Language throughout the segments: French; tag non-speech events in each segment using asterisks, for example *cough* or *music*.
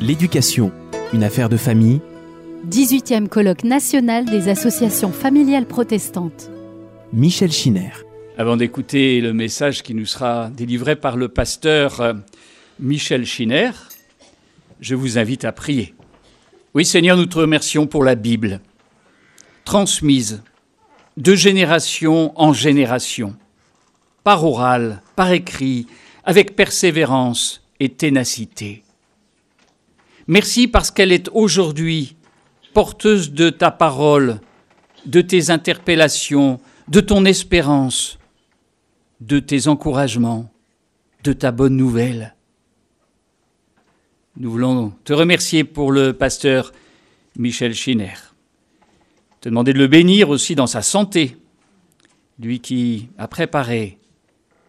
L'éducation, une affaire de famille. 18e colloque national des associations familiales protestantes. Michel Schinner. Avant d'écouter le message qui nous sera délivré par le pasteur euh, Michel Schinner, je vous invite à prier. Oui Seigneur, nous te remercions pour la Bible, transmise de génération en génération, par oral, par écrit, avec persévérance et ténacité. Merci parce qu'elle est aujourd'hui porteuse de ta parole, de tes interpellations, de ton espérance, de tes encouragements, de ta bonne nouvelle. Nous voulons te remercier pour le pasteur Michel Schinner. Te demander de le bénir aussi dans sa santé, lui qui a préparé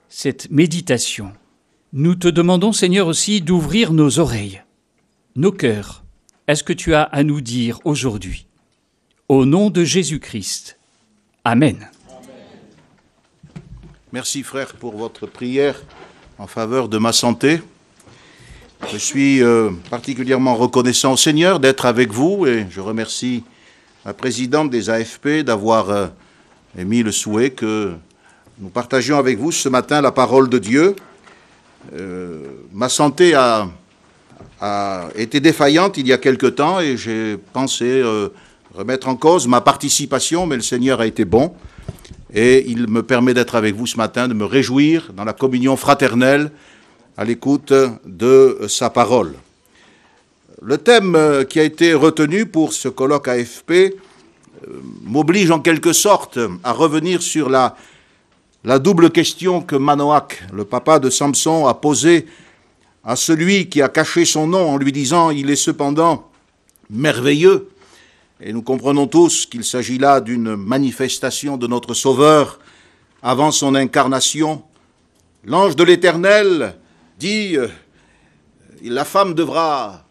cette méditation. Nous te demandons, Seigneur, aussi d'ouvrir nos oreilles, nos cœurs. Est-ce que tu as à nous dire aujourd'hui? Au nom de Jésus-Christ. Amen. Merci frère pour votre prière en faveur de ma santé. Je suis euh, particulièrement reconnaissant au Seigneur d'être avec vous et je remercie la présidente des AFP d'avoir euh, émis le souhait que nous partagions avec vous ce matin la parole de Dieu. Euh, ma santé a, a, été défaillante il y a quelque temps et j'ai pensé remettre en cause ma participation, mais le Seigneur a été bon et il me permet d'être avec vous ce matin, de me réjouir dans la communion fraternelle à l'écoute de sa parole. Le thème qui a été retenu pour ce colloque AFP euh, m'oblige en quelque sorte à revenir sur la, la double question que Manoach, le papa de Samson, a posée à celui qui a caché son nom en lui disant Il est cependant merveilleux et nous comprenons tous qu'il s'agit là d'une manifestation de notre Sauveur avant son incarnation. L'ange de l'Éternel dit, euh, la femme devra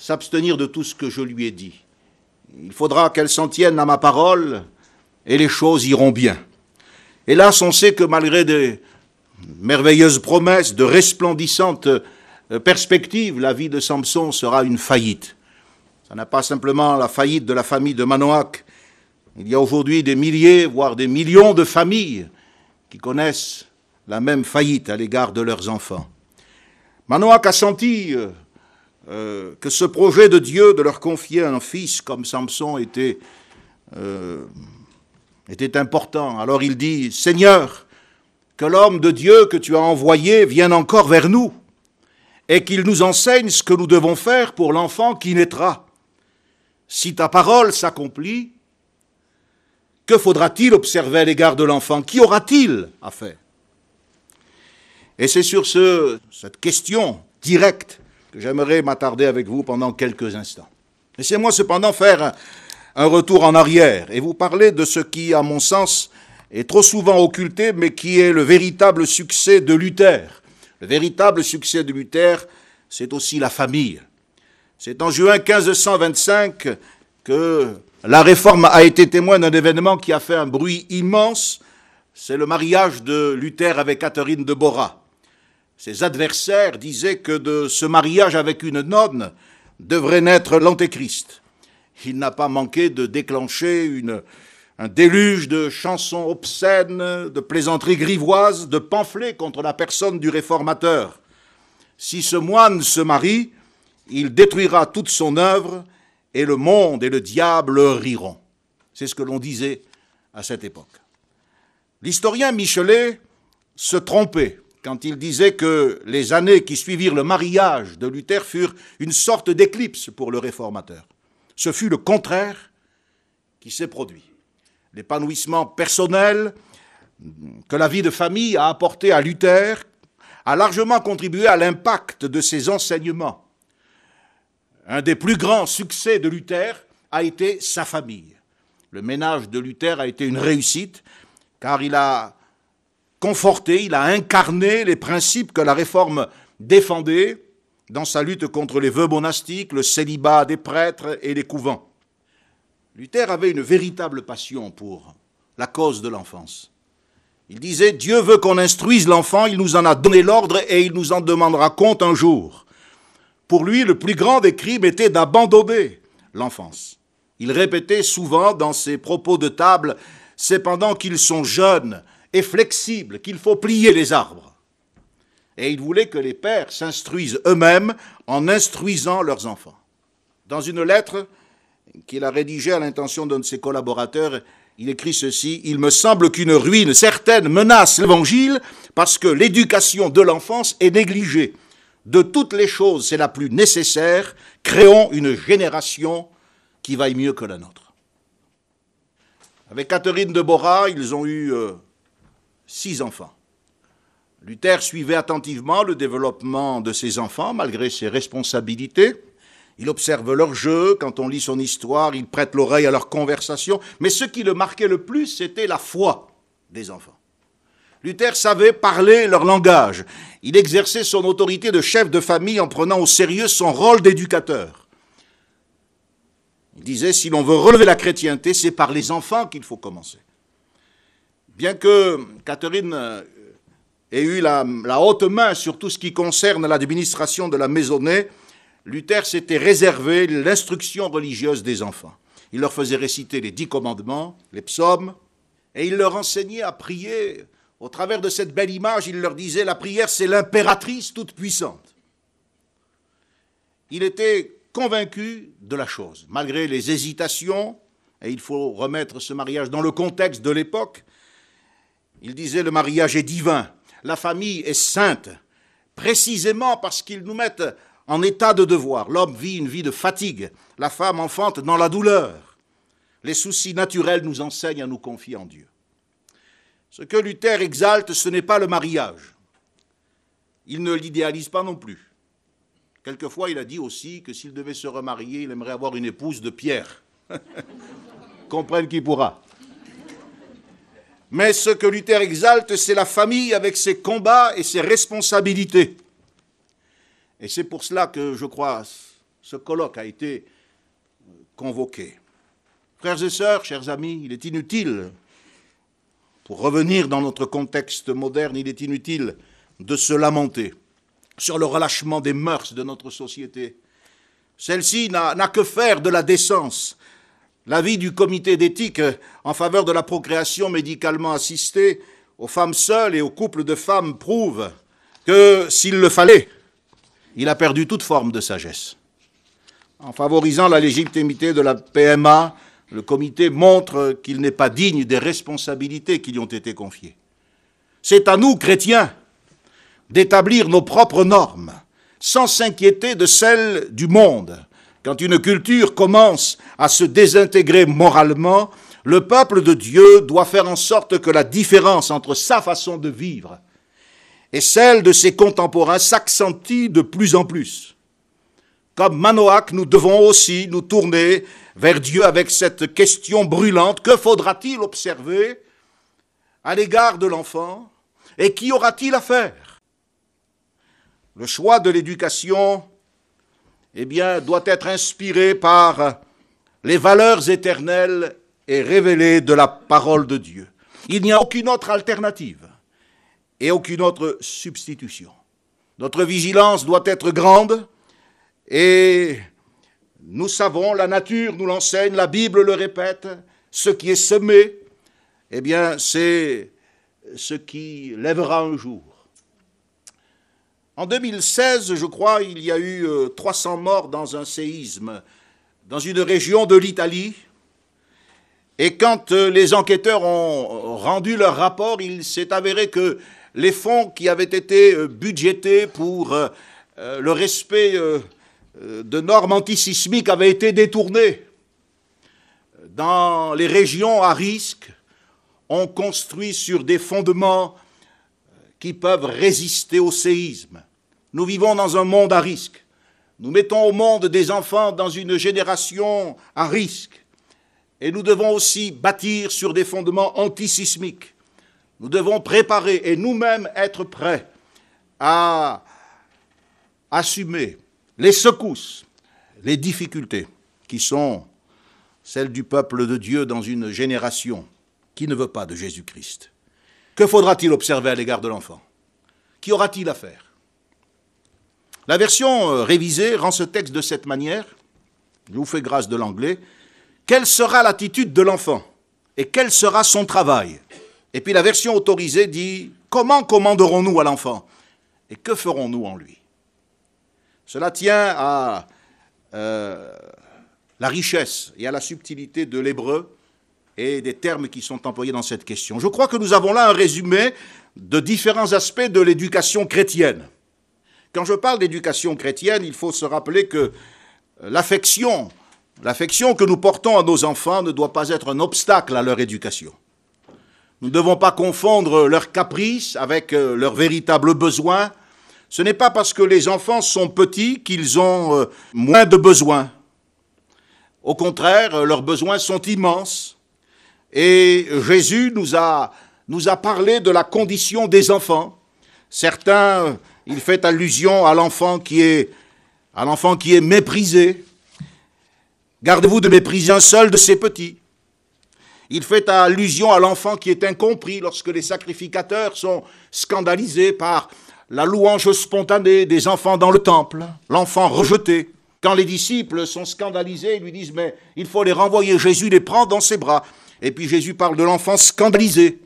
s'abstenir de tout ce que je lui ai dit. Il faudra qu'elle s'en tienne à ma parole et les choses iront bien. Hélas, on sait que malgré des merveilleuses promesses, de resplendissantes euh, perspectives, la vie de Samson sera une faillite. Ce n'est pas simplement la faillite de la famille de Manoach. Il y a aujourd'hui des milliers, voire des millions de familles qui connaissent la même faillite à l'égard de leurs enfants. Manoach a senti euh, euh, que ce projet de Dieu de leur confier un fils comme Samson était, était important. Alors il dit, Seigneur, que l'homme de Dieu que tu as envoyé vienne encore vers nous et qu'il nous enseigne ce que nous devons faire pour l'enfant qui naîtra. Si ta parole s'accomplit, que faudra-t-il observer à l'égard de l'enfant? Qui aura-t-il à faire? Et c'est sur ce, cette question directe que j'aimerais m'attarder avec vous pendant quelques instants. Laissez-moi cependant faire un, un retour en arrière et vous parler de ce qui, à mon sens, est trop souvent occulté, mais qui est le véritable succès de Luther. Le véritable succès de Luther, c'est aussi la famille. C'est en juin 1525 que la réforme a été témoin d'un événement qui a fait un bruit immense. C'est le mariage de Luther avec Catherine de Bora. Ses adversaires disaient que de ce mariage avec une nonne devrait naître l'antéchrist. Il n'a pas manqué de déclencher une, un déluge de chansons obscènes, de plaisanteries grivoises, de pamphlets contre la personne du réformateur. Si ce moine se marie, il détruira toute son œuvre et le monde et le diable riront. C'est ce que l'on disait à cette époque. L'historien Michelet se trompait quand il disait que les années qui suivirent le mariage de Luther furent une sorte d'éclipse pour le réformateur. Ce fut le contraire qui s'est produit. L'épanouissement personnel que la vie de famille a apporté à Luther a largement contribué à l'impact de ses enseignements un des plus grands succès de Luther a été sa famille. Le ménage de Luther a été une réussite, car il a conforté, il a incarné les principes que la réforme défendait dans sa lutte contre les vœux monastiques, le célibat des prêtres et les couvents. Luther avait une véritable passion pour la cause de l'enfance. Il disait, Dieu veut qu'on instruise l'enfant, il nous en a donné l'ordre et il nous en demandera compte un jour. Pour lui, le plus grand des crimes était d'abandonner l'enfance. Il répétait souvent dans ses propos de table, c'est pendant qu'ils sont jeunes et flexibles qu'il faut plier les arbres. Et il voulait que les pères s'instruisent eux-mêmes en instruisant leurs enfants. Dans une lettre qu'il a rédigée à l'intention d'un de ses collaborateurs, il écrit ceci, Il me semble qu'une ruine certaine menace l'Évangile parce que l'éducation de l'enfance est négligée. De toutes les choses, c'est la plus nécessaire. Créons une génération qui vaille mieux que la nôtre. Avec Catherine de Bora, ils ont eu euh, six enfants. Luther suivait attentivement le développement de ses enfants malgré ses responsabilités. Il observe leurs jeux, quand on lit son histoire, il prête l'oreille à leurs conversations, mais ce qui le marquait le plus, c'était la foi des enfants. Luther savait parler leur langage. Il exerçait son autorité de chef de famille en prenant au sérieux son rôle d'éducateur. Il disait, si l'on veut relever la chrétienté, c'est par les enfants qu'il faut commencer. Bien que Catherine ait eu la, la, haute main sur tout ce qui concerne l'administration de la maisonnée, Luther s'était réservé l'instruction religieuse des enfants. Il leur faisait réciter les dix commandements, les psaumes, et il leur enseignait à prier. Au travers de cette belle image, il leur disait, la prière, c'est l'impératrice toute puissante. Il était convaincu de la chose, malgré les hésitations, et il faut remettre ce mariage dans le contexte de l'époque, il disait le mariage est divin, la famille est sainte, précisément parce qu'ils nous mettent en état de devoir. L'homme vit une vie de fatigue, la femme enfante dans la douleur. Les soucis naturels nous enseignent à nous confier en Dieu. Ce que Luther exalte, ce n'est pas le mariage. Il ne l'idéalise pas non plus. Quelquefois, il a dit aussi que s'il devait se remarier, il aimerait avoir une épouse de pierre. *laughs* Comprenne qui pourra. Mais ce que Luther exalte, c'est la famille avec ses combats et ses responsabilités. Et c'est pour cela que, je crois, ce colloque a été convoqué. Frères et sœurs, chers amis, il est inutile, pour revenir dans notre contexte moderne, il est inutile de se lamenter sur le relâchement des mœurs de notre société. Celle-ci n'a que faire de la décence, L'avis du comité d'éthique en faveur de la procréation médicalement assistée aux femmes seules et aux couples de femmes prouve que, s'il le fallait, il a perdu toute forme de sagesse. En favorisant la légitimité de la PMA, le comité montre qu'il n'est pas digne des responsabilités qui lui ont été confiées. C'est à nous, chrétiens, d'établir nos propres normes, sans s'inquiéter de celles du monde, quand une culture commence à se désintégrer moralement, le peuple de Dieu doit faire en sorte que la différence entre sa façon de vivre et celle de ses contemporains s'accentue de plus en plus. Comme Manoach, nous devons aussi nous tourner vers Dieu avec cette question brûlante, que faudra-t-il observer à l'égard de l'enfant et qui aura-t-il à faire? Le choix de l'éducation eh bien, doit être inspiré par les valeurs éternelles et révélées de la parole de Dieu. Il n'y a aucune autre alternative et aucune autre substitution. Notre vigilance doit être grande et nous savons, la nature nous l'enseigne, la Bible le répète, ce qui est semé, eh bien, c'est ce qui lèvera un jour. En 2016, je crois, il y a eu 300 euh, morts dans un séisme dans une région de l'Italie. Et quand euh, les enquêteurs ont rendu leur rapport, il s'est avéré que les fonds qui avaient été euh, budgétés pour le respect de normes antisismiques avaient été détournés. Dans les régions à risque, on construit sur des fondements qui peuvent résister au séisme. Nous vivons dans un monde à risque. Nous mettons au monde des enfants dans une génération à risque. Et nous devons aussi bâtir sur des fondements antisismiques. Nous devons préparer et nous-mêmes être prêts à assumer les secousses, les difficultés qui sont celles du peuple de Dieu dans une génération qui ne veut pas de Jésus-Christ. Que faudra-t-il observer à l'égard de l'enfant? Qu'y aura-t-il à faire? La version euh, révisée rend ce texte de cette manière. Je vous fais grâce de l'anglais. Quelle sera l'attitude de l'enfant et quel sera son travail? Et puis la version autorisée dit Comment commanderons-nous à l'enfant? Et que ferons-nous en lui? Cela tient à euh, la richesse et à la subtilité de l'hébreu et des termes qui sont employés dans cette question. Je crois que nous avons là un résumé de différents aspects de l'éducation chrétienne. Quand je parle d'éducation chrétienne, il faut se rappeler que l'affection, l'affection que nous portons à nos enfants ne doit pas être un obstacle à leur éducation. Nous ne devons pas confondre leurs caprices avec euh, leurs véritables besoins. Ce n'est pas parce que les enfants sont petits qu'ils ont euh, moins de besoins. Au contraire, euh, leurs besoins sont immenses. Et Jésus nous a, nous a parlé de la condition des enfants. Certains, il fait allusion à l'enfant qui est, à l'enfant qui est méprisé. Gardez-vous de mépriser un seul de ses petits. Il fait allusion à l'enfant qui est incompris lorsque les sacrificateurs sont scandalisés par la louange spontanée des enfants dans le temple, l'enfant rejeté. Quand les disciples sont scandalisés, ils lui disent Mais il faut les renvoyer. Jésus les prend dans ses bras. Et puis Jésus parle de l'enfant scandalisé.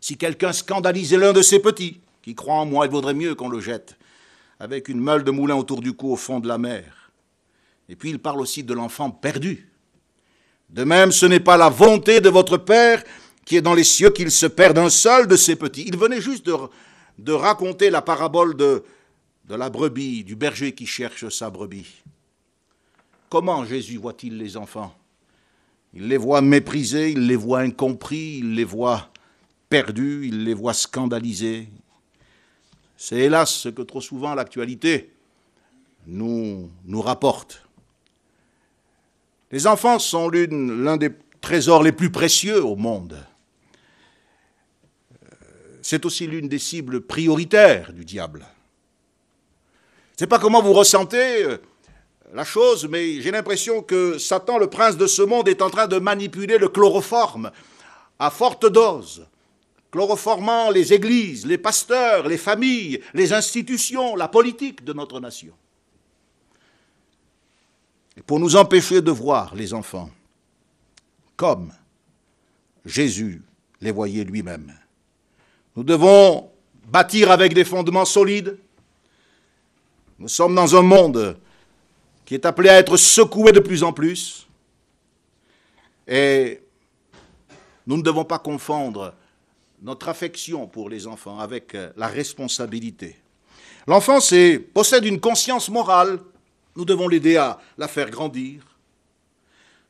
Si quelqu'un scandalisait l'un de ses petits, qui croit en moi, il vaudrait mieux qu'on le jette avec une meule de moulin autour du cou au fond de la mer. Et puis il parle aussi de l'enfant perdu. De même, ce n'est pas la volonté de votre Père qui est dans les cieux qu'il se perde un seul de ses petits. Il venait juste de, raconter la parabole de, la brebis, du berger qui cherche sa brebis. Comment Jésus voit-il les enfants? Il les voit méprisés, il les voit incompris, il les voit perdus, il les voit scandalisés. C'est hélas ce que trop souvent l'actualité nous rapporte. Les enfants sont l'un des trésors les plus précieux au monde. C'est aussi l'une des cibles prioritaires du diable. Je ne sais pas comment vous ressentez euh, la chose, mais j'ai l'impression que Satan, le prince de ce monde, est en train de manipuler le chloroforme à forte dose, chloroformant les églises, les pasteurs, les familles, les institutions, la politique de notre nation pour nous empêcher de voir les enfants comme Jésus les voyait lui-même. Nous devons bâtir avec des fondements solides. Nous sommes dans un monde qui est appelé à être secoué de plus en plus. Et nous ne devons pas confondre notre affection pour les enfants avec la responsabilité. L'enfant possède une conscience morale nous devons l'aider à la faire grandir.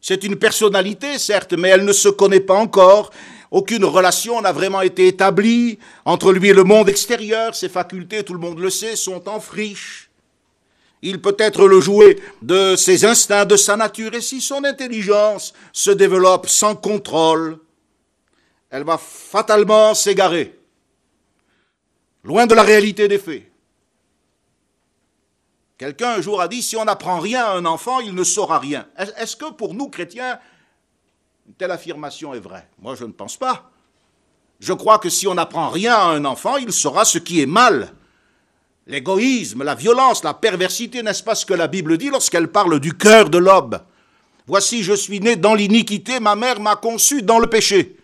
C'est une personnalité, certes, mais elle ne se connaît pas encore. Aucune relation n'a vraiment été établie entre lui et le monde extérieur. Ses facultés, tout le monde le sait, sont en friche. Il peut être le jouet de ses instincts, de sa nature, et si son intelligence se développe sans contrôle, elle va fatalement s'égarer, loin de la réalité des faits. Quelqu'un un jour a dit, si on n'apprend rien à un enfant, il ne saura rien. Est-ce que pour nous, chrétiens, une telle affirmation est vraie? Moi, je ne pense pas. Je crois que si on n'apprend rien à un enfant, il saura ce qui est mal. L'égoïsme, la violence, la perversité, n'est-ce pas ce que la Bible dit lorsqu'elle parle du cœur de l'homme Voici, je suis né dans l'iniquité, ma mère m'a conçu dans le péché.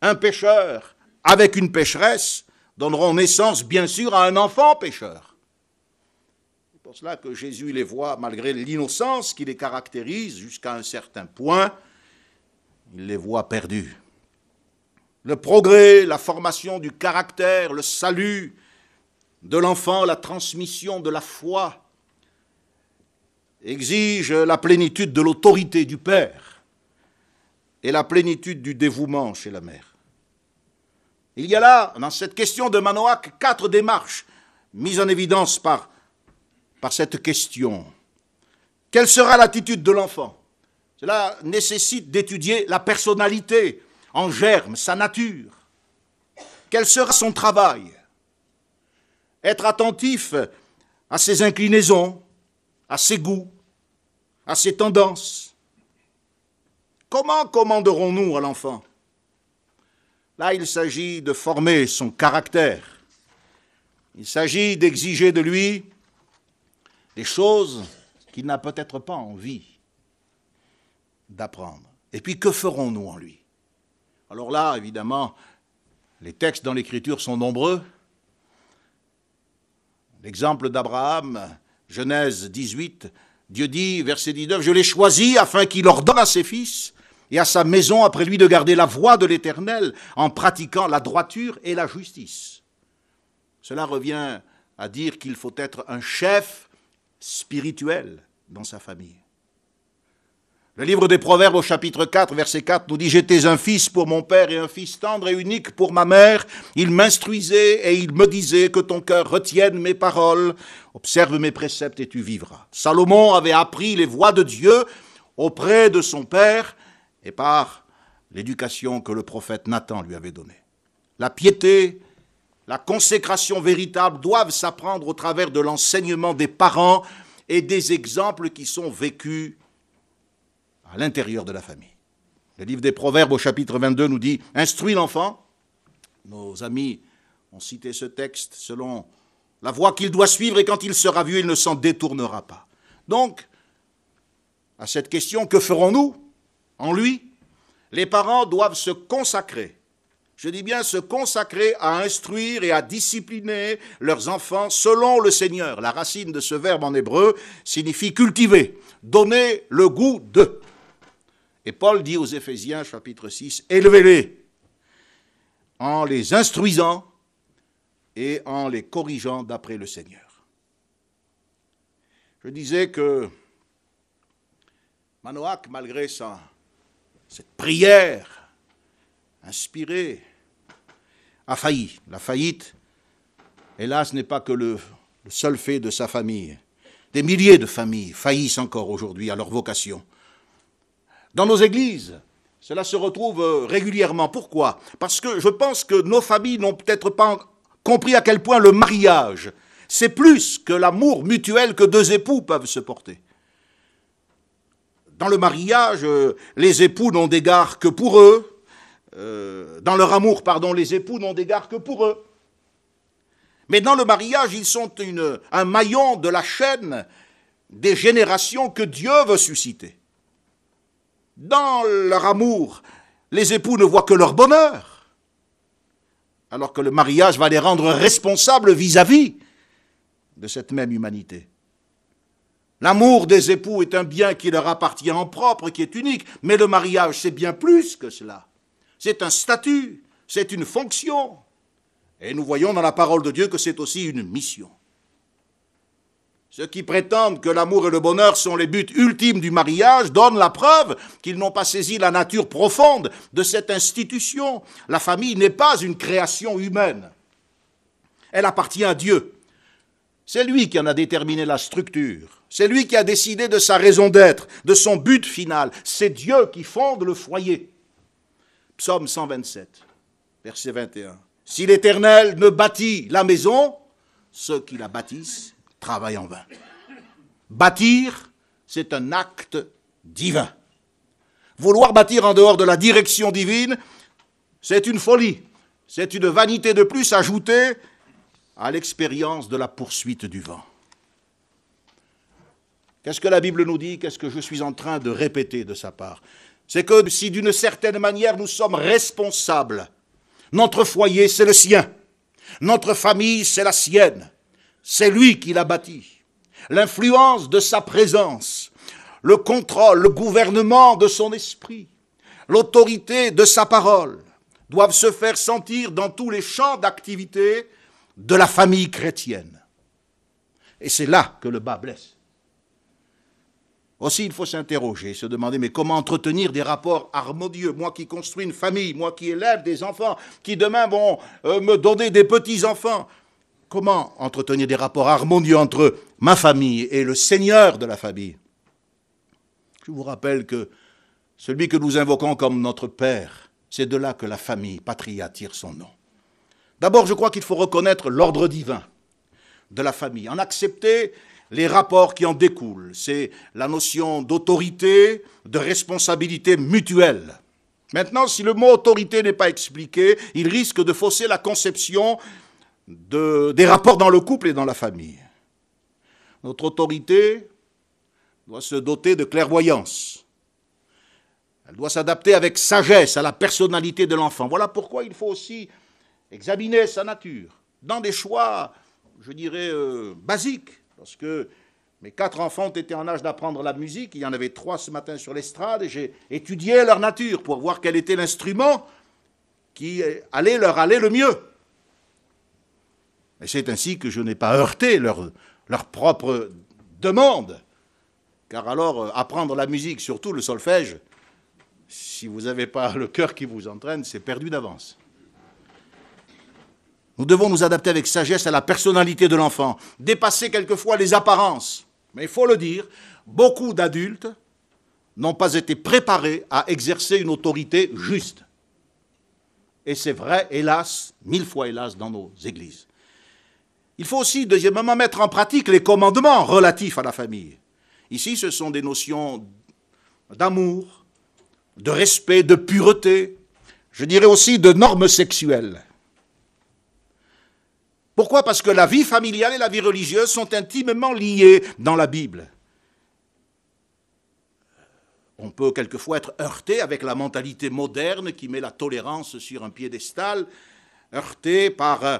Un pécheur avec une pécheresse donneront naissance, bien sûr, à un enfant pécheur pour cela que Jésus les voit, malgré l'innocence qui les caractérise jusqu'à un certain point, il les voit perdus. Le progrès, la formation du caractère, le salut de l'enfant, la transmission de la foi exigent la plénitude de l'autorité du Père et la plénitude du dévouement chez la mère. Il y a là, dans cette question de Manoach, quatre démarches mises en évidence par par cette question. Quelle sera l'attitude de l'enfant? Cela nécessite d'étudier la personnalité en germe, sa nature. Quel sera son travail? Être attentif à ses inclinaisons, à ses goûts, à ses tendances. Comment commanderons-nous à l'enfant? Là, il s'agit de former son caractère. Il s'agit d'exiger de lui des choses qu'il n'a peut-être pas envie d'apprendre. Et puis que ferons-nous en lui? Alors là, évidemment, les textes dans l'Écriture sont nombreux. L'exemple d'Abraham, Genèse 18, Dieu dit, verset 19, Je l'ai choisi afin qu'il ordonne à ses fils et à sa maison après lui de garder la voie de l'Éternel en pratiquant la droiture et la justice. Cela revient à dire qu'il faut être un chef spirituel dans sa famille. Le livre des Proverbes au chapitre 4, verset 4 nous dit J'étais un fils pour mon père et un fils tendre et unique pour ma mère. Il m'instruisait et il me disait que ton cœur retienne mes paroles. Observe mes préceptes et tu vivras. Salomon avait appris les voies de Dieu auprès de son père et par l'éducation que le prophète Nathan lui avait donnée. La piété, la consécration véritable doivent s'apprendre au travers de l'enseignement des parents et des exemples qui sont vécus à l'intérieur de la famille. Le livre des Proverbes au chapitre 22 nous dit Instruis l'enfant. Nos amis ont cité ce texte selon la voie qu'il doit suivre et quand il sera vieux, il ne s'en détournera pas. Donc, à cette question, que ferons-nous en lui? Les parents doivent se consacrer. Je dis bien se consacrer à instruire et à discipliner leurs enfants selon le Seigneur. La racine de ce verbe en hébreu signifie cultiver, donner le goût de. Et Paul dit aux Éphésiens chapitre 6, élevez-les en les instruisant et en les corrigeant d'après le Seigneur. Je disais que Manoach, malgré sa, cette prière inspirée, a failli. La faillite, hélas, n'est pas que le, seul fait de sa famille. Des milliers de familles faillissent encore aujourd'hui à leur vocation. Dans nos églises, cela se retrouve euh, régulièrement. Pourquoi? Parce que je pense que nos familles n'ont peut-être pas compris à quel point le mariage, c'est plus que l'amour mutuel que deux époux peuvent se porter. Dans le mariage, euh, les époux n'ont d'égard que pour eux. Euh, dans leur amour, pardon, les époux n'ont d'égard que pour eux. Mais dans le mariage, ils sont un maillon de la chaîne des générations que Dieu veut susciter dans leur amour, les époux ne voient que leur bonheur, alors que le mariage va les rendre responsables vis-à-vis de cette même humanité. L'amour des époux est un bien qui leur appartient en propre, qui est unique, mais le mariage, c'est bien plus que cela. C'est un statut, c'est une fonction. Et nous voyons dans la parole de Dieu que c'est aussi une mission. Ceux qui prétendent que l'amour et le bonheur sont les buts ultimes du mariage donnent la preuve qu'ils n'ont pas saisi la nature profonde de cette institution. La famille n'est pas une création humaine. Elle appartient à Dieu. C'est lui qui en a déterminé la structure. C'est lui qui a décidé de sa raison d'être, de son but final. C'est Dieu qui fonde le foyer. Psaume 127, verset 21. Si l'Éternel ne bâtit la maison, ceux qui la bâtissent travail en vain. Bâtir, c'est un acte divin. Vouloir bâtir en dehors de la direction divine, c'est une folie. C'est une vanité de plus ajoutée à l'expérience de la poursuite du vent. Qu'est-ce que la Bible nous dit? Qu'est-ce que je suis en train de répéter de sa part? C'est que si d'une certaine manière nous sommes responsables, notre foyer c'est le sien, notre famille c'est la sienne, c'est lui qui l'a bâti. L'influence de sa présence, le contrôle, le gouvernement de son esprit, l'autorité de sa parole doivent se faire sentir dans tous les champs d'activité de la famille chrétienne. Et c'est là que le bas blesse. Aussi, il faut s'interroger, se demander, mais comment entretenir des rapports harmonieux? Moi qui construis une famille, moi qui élève des enfants, qui demain vont euh, me donner des petits-enfants, Comment entretenir des rapports harmonieux entre ma famille et le Seigneur de la famille? Je vous rappelle que celui que nous invoquons comme notre Père, c'est de là que la famille, patria, tire son nom. D'abord, je crois qu'il faut reconnaître l'ordre divin de la famille, en accepter les rapports qui en découlent. C'est la notion d'autorité, de responsabilité mutuelle. Maintenant, si le mot autorité n'est pas expliqué, il risque de fausser la conception des rapports dans le couple et dans la famille. Notre autorité doit se doter de clairvoyance. Elle doit s'adapter avec sagesse à la personnalité de l'enfant. Voilà pourquoi il faut aussi examiner sa nature dans des choix, je dirais, euh, basiques. Parce que mes quatre enfants été en âge d'apprendre la musique. Il y en avait trois ce matin sur l'estrade et j'ai étudié leur nature pour voir quel était l'instrument qui allait leur aller le mieux. Et c'est ainsi que je n'ai pas heurté leur, leur propre demande. Car alors, euh, apprendre la musique, surtout le solfège, si vous n'avez pas le cœur qui vous entraîne, c'est perdu d'avance. Nous devons nous adapter avec sagesse à la personnalité de l'enfant, dépasser quelquefois les apparences. Mais il faut le dire, beaucoup d'adultes n'ont pas été préparés à exercer une autorité juste. Et c'est vrai, hélas, mille fois hélas, dans nos églises. Il faut aussi, deuxièmement, mettre en pratique les commandements relatifs à la famille. Ici, ce sont des notions d'amour, de respect, de pureté, je dirais aussi de normes sexuelles. Pourquoi? Parce que la vie familiale et la vie religieuse sont intimement liées dans la Bible. On peut quelquefois être heurté avec la mentalité moderne qui met la tolérance sur un piédestal, heurté par euh,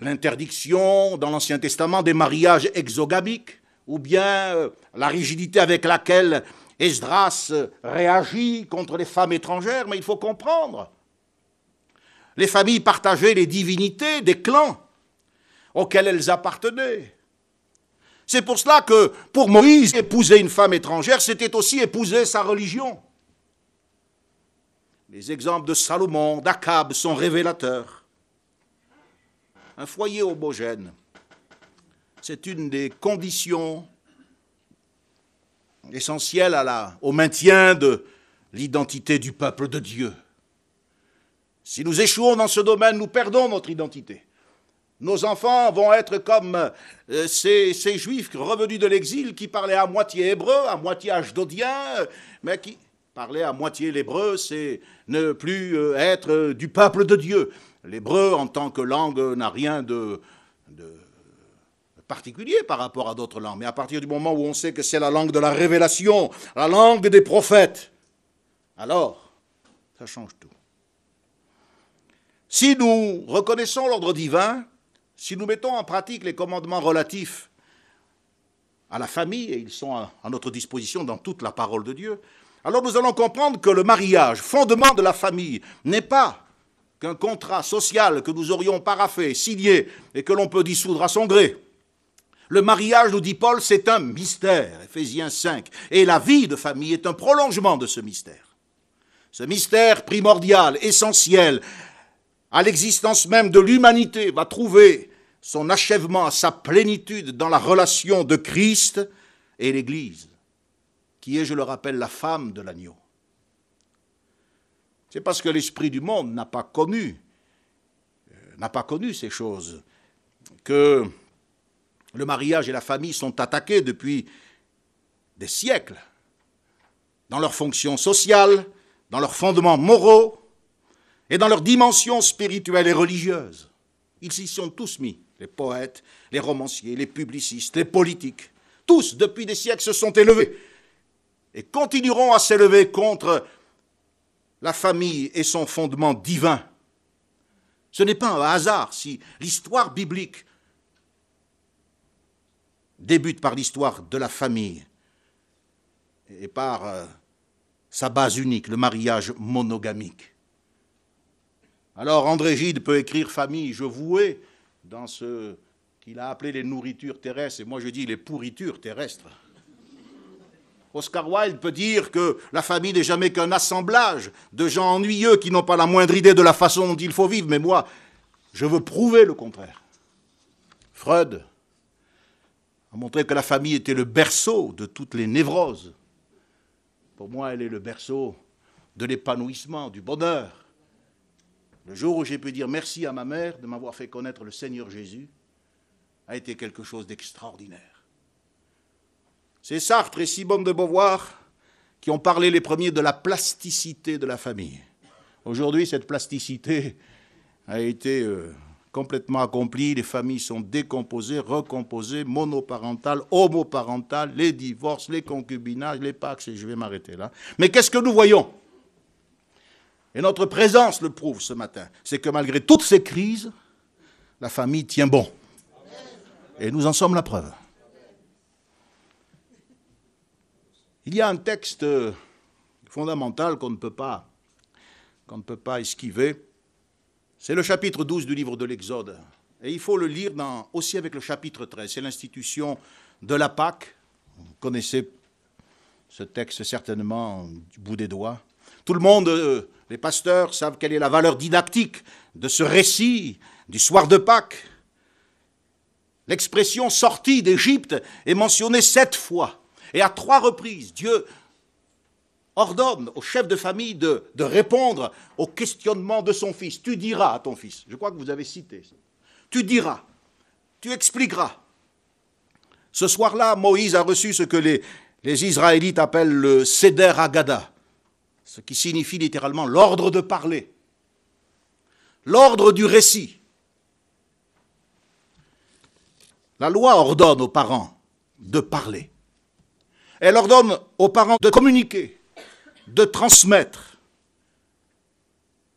l'interdiction dans l'Ancien Testament des mariages exogamiques, ou bien euh, la rigidité avec laquelle Esdras réagit contre les femmes étrangères, mais il faut comprendre. Les familles partageaient les divinités des clans auxquels elles appartenaient. C'est pour cela que pour Moïse, épouser une femme étrangère, c'était aussi épouser sa religion. Les exemples de Salomon, d'Akab sont révélateurs. Un foyer homogène, c'est une des conditions essentielles au maintien de l'identité du peuple de Dieu. Si nous échouons dans ce domaine, nous perdons notre identité. Nos enfants vont être comme euh, ces, juifs revenus de l'exil qui parlaient à moitié hébreu, à moitié ashdodien, mais qui parlaient à moitié l'hébreu, c'est ne plus euh, être du peuple de Dieu. L'hébreu en tant que langue n'a rien de, de particulier par rapport à d'autres langues, mais à partir du moment où on sait que c'est la langue de la révélation, la langue des prophètes, alors ça change tout. Si nous reconnaissons l'ordre divin, si nous mettons en pratique les commandements relatifs à la famille, et ils sont à, notre disposition dans toute la parole de Dieu, alors nous allons comprendre que le mariage, fondement de la famille, n'est pas qu'un contrat social que nous aurions paraffé, signé, et que l'on peut dissoudre à son gré. Le mariage, nous dit Paul, c'est un mystère, Ephésiens 5, et la vie de famille est un prolongement de ce mystère. Ce mystère primordial, essentiel, à l'existence même de l'humanité, va trouver son achèvement, sa plénitude dans la relation de Christ et l'Église, qui est, je le rappelle, la femme de l'agneau. C'est parce que l'esprit du monde n'a pas connu, euh, n'a pas connu ces choses, que le mariage et la famille sont attaqués depuis des siècles, dans leurs fonctions sociales, dans leurs fondements moraux, et dans leur dimension spirituelle et religieuse. Ils s'y sont tous mis, les poètes, les romanciers, les publicistes, les politiques. Tous, depuis des siècles, se sont élevés et continueront à s'élever contre la famille et son fondement divin. Ce n'est pas un hasard si l'histoire biblique débute par l'histoire de la famille et par euh, sa base unique, le mariage monogamique. Alors André Gide peut écrire famille, je vouais, dans ce qu'il a appelé les nourritures terrestres, et moi je dis les pourritures terrestres. Oscar Wilde peut dire que la famille n'est jamais qu'un assemblage de gens ennuyeux qui n'ont pas la moindre idée de la façon dont il faut vivre, mais moi, je veux prouver le contraire. Freud a montré que la famille était le berceau de toutes les névroses. Pour moi, elle est le berceau de l'épanouissement, du bonheur. Le jour où j'ai pu dire merci à ma mère de m'avoir fait connaître le Seigneur Jésus a été quelque chose d'extraordinaire. C'est Sartre et Simone de Beauvoir qui ont parlé les premiers de la plasticité de la famille. Aujourd'hui, cette plasticité a été euh, complètement accompli, les familles sont décomposées, recomposées, monoparentales, homoparentales, les divorces, les concubinages, les pax, et je vais m'arrêter là. Mais qu'est-ce que nous voyons? Et notre présence le prouve ce matin, c'est que malgré toutes ces crises, la famille tient bon. Et nous en sommes la preuve. Il y a un texte fondamental qu'on ne peut pas, qu'on ne peut pas esquiver. C'est le chapitre 12 du livre de l'Exode. Et il faut le lire aussi avec le chapitre 13. C'est l'institution de la Pâque. Vous connaissez ce texte certainement du bout des doigts. Tout le monde, euh, les pasteurs, savent quelle est la valeur didactique de ce récit du soir de Pâques. L'expression sortie d'Égypte est mentionnée sept fois. Et à trois reprises, Dieu ordonne au chef de famille de, répondre au questionnement de son fils. Tu diras à ton fils, je crois que vous avez cité ça. Tu diras, tu expliqueras. Ce soir-là, Moïse a reçu ce que les, les Israélites appellent le Seder Agada, ce qui signifie littéralement l'ordre de parler, l'ordre du récit. La loi ordonne aux parents de parler. Elle ordonne aux parents de communiquer, de transmettre.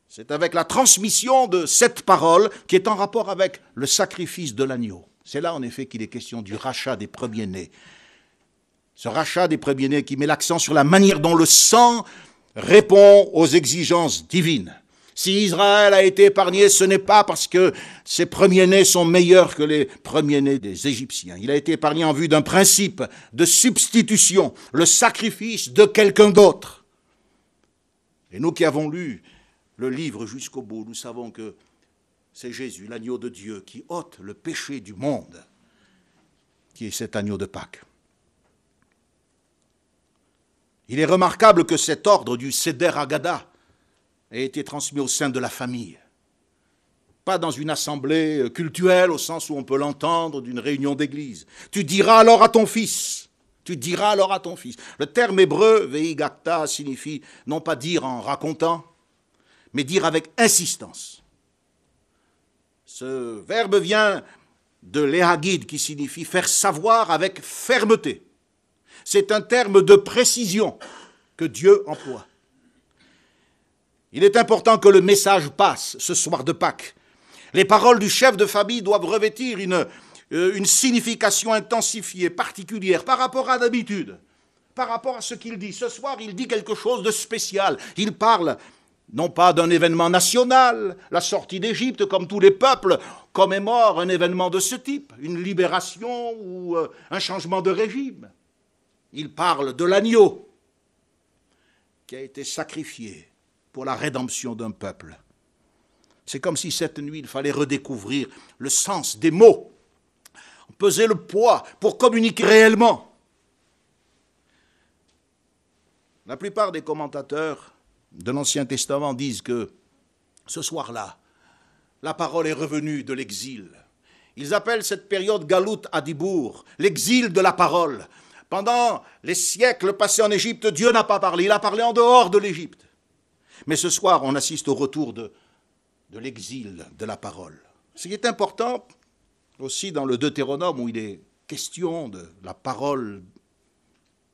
C'est avec la transmission de cette parole qui est en rapport avec le sacrifice de l'agneau. C'est là en effet qu'il est question du rachat des premiers-nés. Ce rachat des premiers-nés qui met l'accent sur la manière dont le sang répond aux exigences divines. Si Israël a été épargné, ce n'est pas parce que ses premiers-nés sont meilleurs que les premiers-nés des Égyptiens. Il a été épargné en vue d'un principe de substitution, le sacrifice de quelqu'un d'autre. Et nous qui avons lu le livre jusqu'au bout, nous savons que c'est Jésus, l'agneau de Dieu, qui ôte le péché du monde, qui est cet agneau de Pâques. Il est remarquable que cet ordre du Seder Agada, a été transmis au sein de la famille. Pas dans une assemblée cultuelle au sens où on peut l'entendre d'une réunion d'église. Tu diras alors à ton fils. Tu diras alors à ton fils. Le terme hébreu, veigakta, signifie non pas dire en racontant, mais dire avec insistance. Ce verbe vient de l'éhagid qui signifie faire savoir avec fermeté. C'est un terme de précision que Dieu emploie. Il est important que le message passe ce soir de Pâques. Les paroles du chef de famille doivent revêtir une, euh, une signification intensifiée, particulière, par rapport à d'habitude, par rapport à ce qu'il dit. Ce soir, il dit quelque chose de spécial. Il parle non pas d'un événement national, la sortie d'Égypte, comme tous les peuples commémorent un événement de ce type, une libération ou euh, un changement de régime. Il parle de l'agneau qui a été sacrifié pour la rédemption d'un peuple. C'est comme si cette nuit, il fallait redécouvrir le sens des mots, peser le poids pour communiquer réellement. La plupart des commentateurs de l'Ancien Testament disent que ce soir-là, la parole est revenue de l'exil. Ils appellent cette période Galout Adibour, l'exil de la parole. Pendant les siècles passés en Égypte, Dieu n'a pas parlé, il a parlé en dehors de l'Égypte. Mais ce soir, on assiste au retour de, l'exil de la parole. Ce qui est important aussi dans le Deutéronome, où il est question de la parole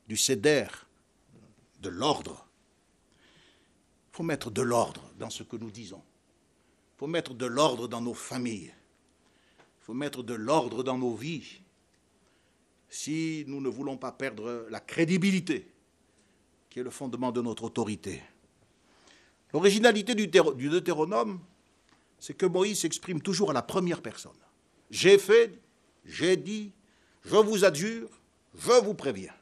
du céder, de l'ordre. Il faut mettre de l'ordre dans ce que nous disons. Il faut mettre de l'ordre dans nos familles. Il faut mettre de l'ordre dans nos vies. Si nous ne voulons pas perdre la crédibilité, qui est le fondement de notre autorité. L'originalité du, Deutéronome, c'est que Moïse s'exprime toujours à la première personne. J'ai fait, j'ai dit, je vous adjure, je vous préviens.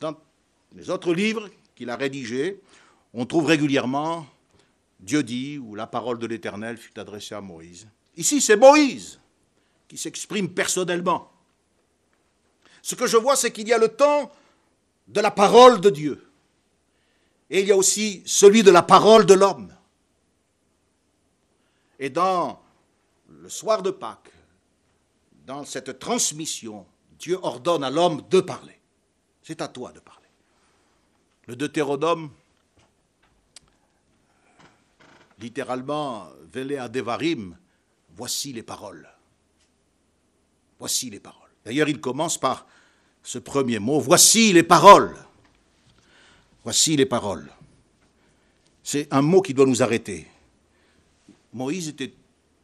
Dans les autres livres qu'il a rédigés, on trouve régulièrement Dieu dit ou la parole de l'Éternel fut adressée à Moïse. Ici, c'est Moïse qui s'exprime personnellement. Ce que je vois, c'est qu'il y a le temps de la parole de Dieu et il y a aussi celui de la parole de l'homme. Et dans le soir de Pâques, dans cette transmission, Dieu ordonne à l'homme de parler. C'est à toi de parler. Le Deutéronome, littéralement, Vele Devarim, voici les paroles. Voici les paroles. D'ailleurs, il commence par ce premier mot, voici les paroles. Voici les paroles. C'est un mot qui doit nous arrêter. Moïse était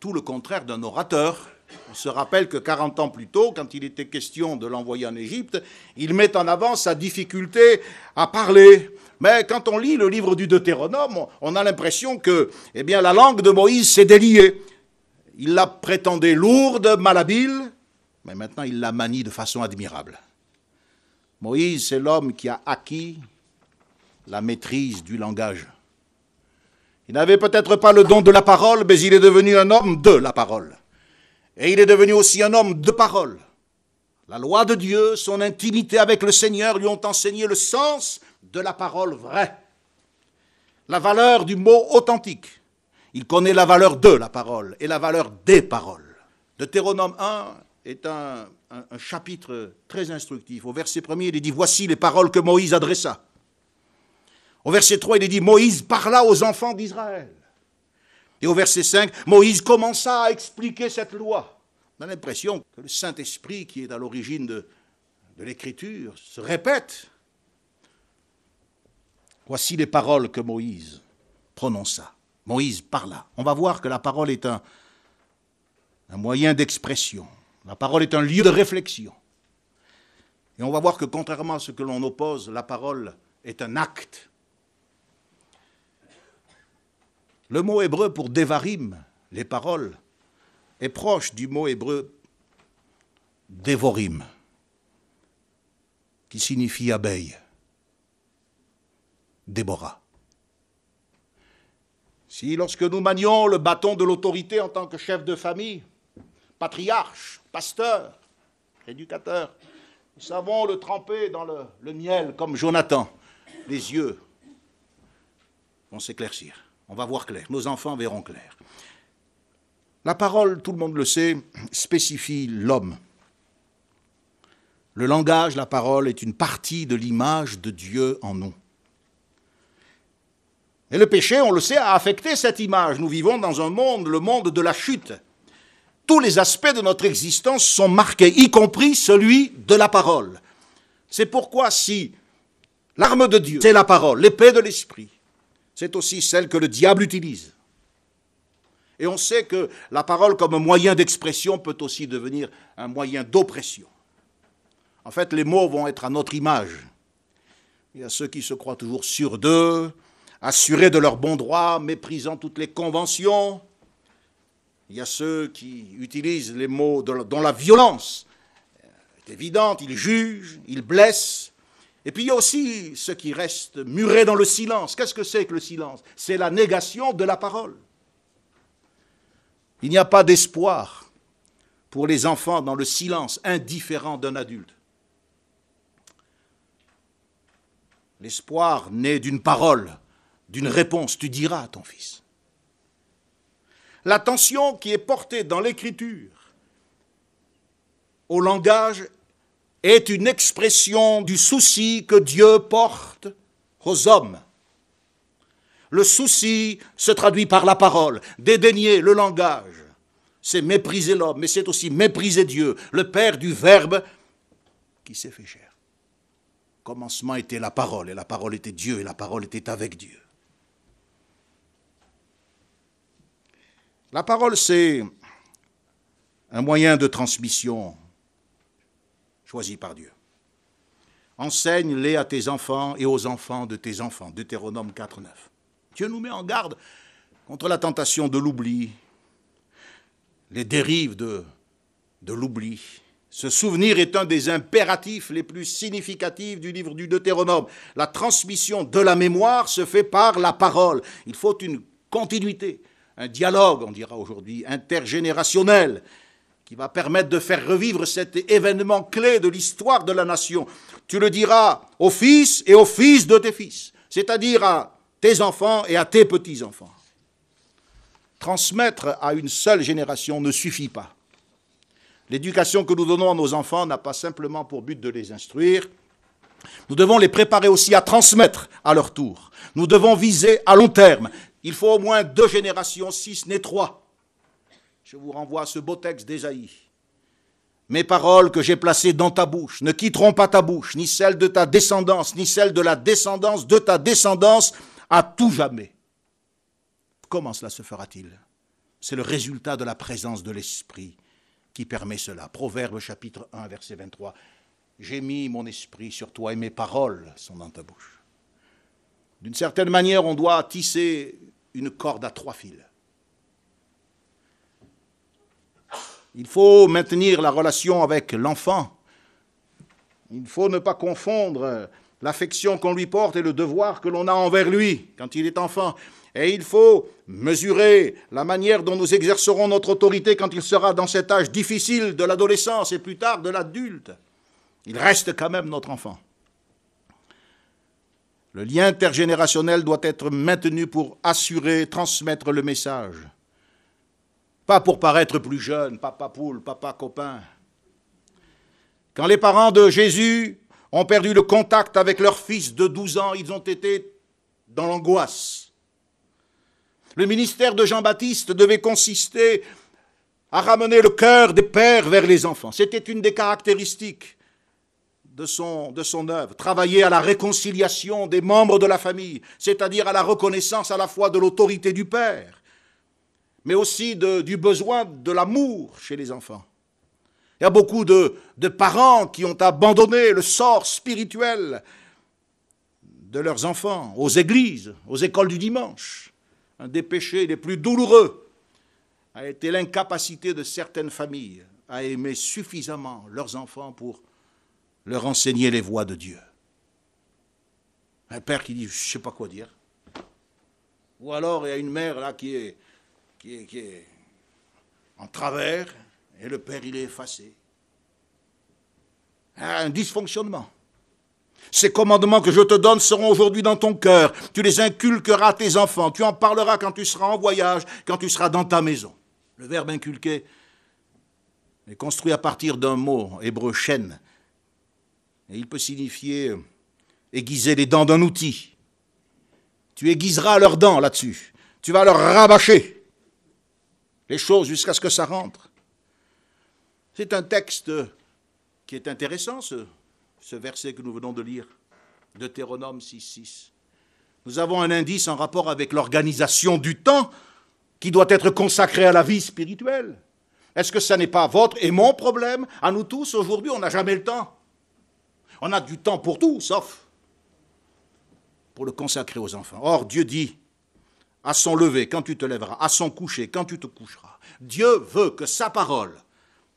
tout le contraire d'un orateur. On se rappelle que 40 ans plus tôt, quand il était question de l'envoyer en Égypte, il met en avant sa difficulté à parler. Mais quand on lit le livre du Deutéronome, on a l'impression que eh la langue de Moïse s'est déliée. Il la prétendait lourde, malhabile, mais maintenant il la manie de façon admirable. Moïse, c'est l'homme qui a acquis la maîtrise du langage. Il n'avait peut-être pas le don de la parole, mais il est devenu un homme de la parole. Et il est devenu aussi un homme de parole. La loi de Dieu, son intimité avec le Seigneur lui ont enseigné le sens de la parole vraie, la valeur du mot authentique. Il connaît la valeur de la parole et la valeur des paroles. Deutéronome 1 est un, chapitre très instructif. Au verset 1 il est dit Voici les paroles que Moïse adressa. Au verset 3, il est dit Moïse parla aux enfants d'Israël. Et au verset 5, Moïse commença à expliquer cette loi. On a l'impression que le Saint-Esprit, qui est à l'origine de, l'écriture, se répète. Voici les paroles que Moïse prononça. Moïse parla. On va voir que la parole est un moyen d'expression. La parole est un lieu de réflexion. Et on va voir que contrairement à ce que l'on oppose, la parole est un acte. Le mot hébreu pour devarim, les paroles, est proche du mot hébreu devorim, qui signifie abeille, Déborah. Si lorsque nous manions le bâton de l'autorité en tant que chef de famille, patriarche, pasteur, éducateur, nous savons le tremper dans le, miel comme Jonathan, les yeux vont s'éclaircir. On va voir clair. Nos enfants verront clair. La parole, tout le monde le sait, spécifie l'homme. Le langage, la parole, est une partie de l'image de Dieu en nous. Et le péché, on le sait, a affecté cette image. Nous vivons dans un monde, le monde de la chute. Tous les aspects de notre existence sont marqués, y compris celui de la parole. C'est pourquoi si l'arme de Dieu, c'est la parole, l'épée de l'esprit, c'est aussi celle que le diable utilise. Et on sait que la parole comme moyen d'expression peut aussi devenir un moyen d'oppression. En fait, les mots vont être à notre image. Il y a ceux qui se croient toujours sûrs d'eux, assurés de leur bon droit, méprisant toutes les conventions. Il y a ceux qui utilisent les mots dont la violence est évidente, ils jugent, ils blessent, et puis il y a aussi ceux qui restent murés dans le silence. Qu'est-ce que c'est que le silence? C'est la négation de la parole. Il n'y a pas d'espoir pour les enfants dans le silence indifférent d'un adulte. L'espoir naît d'une parole, d'une réponse. Tu diras à ton fils. L'attention qui est portée dans l'écriture au langage est une expression du souci que Dieu porte aux hommes. Le souci se traduit par la parole, dédaigner le langage. C'est mépriser l'homme, mais c'est aussi mépriser Dieu, le Père du Verbe qui s'est fait chair. Commencement était la parole, et la parole était Dieu, et la parole était avec Dieu. La parole, c'est un moyen de transmission choisi par Dieu. Enseigne-les à tes enfants et aux enfants de tes enfants. Deutéronome 4, 9. Dieu nous met en garde contre la tentation de l'oubli, les dérives de, de l'oubli. Ce souvenir est un des impératifs les plus significatifs du livre du Deutéronome. La transmission de la mémoire se fait par la parole. Il faut une continuité, un dialogue, on dira aujourd'hui, intergénérationnel, qui va permettre de faire revivre cet événement clé de l'histoire de la nation. Tu le diras aux fils et aux fils de tes fils, c'est-à-dire à tes enfants et à tes petits-enfants. Transmettre à une seule génération ne suffit pas. L'éducation que nous donnons à nos enfants n'a pas simplement pour but de les instruire, nous devons les préparer aussi à transmettre à leur tour. Nous devons viser à long terme. Il faut au moins deux générations, si ce n'est trois, Je vous renvoie à ce beau texte d'Ésaïe. Mes paroles que j'ai placées dans ta bouche ne quitteront pas ta bouche, ni celle de ta descendance, ni celle de la descendance de ta descendance, à tout jamais. Comment cela se fera-t-il? C'est le résultat de la présence de l'Esprit qui permet cela. Proverbe chapitre 1, verset 23. J'ai mis mon esprit sur toi et mes paroles sont dans ta bouche. D'une certaine manière, on doit tisser une corde à trois fils. Il faut maintenir la relation avec l'enfant. Il faut ne pas confondre l'affection qu'on lui porte et le devoir que l'on a envers lui quand il est enfant. Et il faut mesurer la manière dont nous exercerons notre autorité quand il sera dans cet âge difficile de l'adolescence et plus tard de l'adulte. Il reste quand même notre enfant. Le lien intergénérationnel doit être maintenu pour assurer, transmettre le message. Pas pour paraître plus jeune, papa poule, papa copain. Quand les parents de Jésus ont perdu le contact avec leur fils de 12 ans, ils ont été dans l'angoisse. Le ministère de Jean-Baptiste devait consister à ramener le cœur des pères vers les enfants. C'était une des caractéristiques de son, de son œuvre, travailler à la réconciliation des membres de la famille, c'est-à-dire à la reconnaissance à la fois de l'autorité du Père mais aussi du besoin de l'amour chez les enfants. Il y a beaucoup de, de, parents qui ont abandonné le sort spirituel de leurs enfants aux églises, aux écoles du dimanche. Un des péchés les plus douloureux a été l'incapacité de certaines familles à aimer suffisamment leurs enfants pour leur enseigner les voies de Dieu. Un père qui dit, je ne sais pas quoi dire. Ou alors il y a une mère là qui est qui est, en travers, et le père, il est effacé. Un dysfonctionnement. Ces commandements que je te donne seront aujourd'hui dans ton cœur. Tu les inculqueras à tes enfants. Tu en parleras quand tu seras en voyage, quand tu seras dans ta maison. Le verbe inculquer est construit à partir d'un mot hébreu chêne. Il peut signifier aiguiser les dents d'un outil. Tu aiguiseras leurs dents là-dessus. Tu vas leur rabâcher les choses jusqu'à ce que ça rentre. C'est un texte qui est intéressant, ce, ce verset que nous venons de lire, Deutéronome 6.6. Nous avons un indice en rapport avec l'organisation du temps qui doit être consacré à la vie spirituelle. Est-ce que ça n'est pas votre et mon problème? À nous tous, aujourd'hui, on n'a jamais le temps. On a du temps pour tout, sauf pour le consacrer aux enfants. Or, Dieu dit, à son lever quand tu te lèveras, à son coucher quand tu te coucheras. Dieu veut que sa parole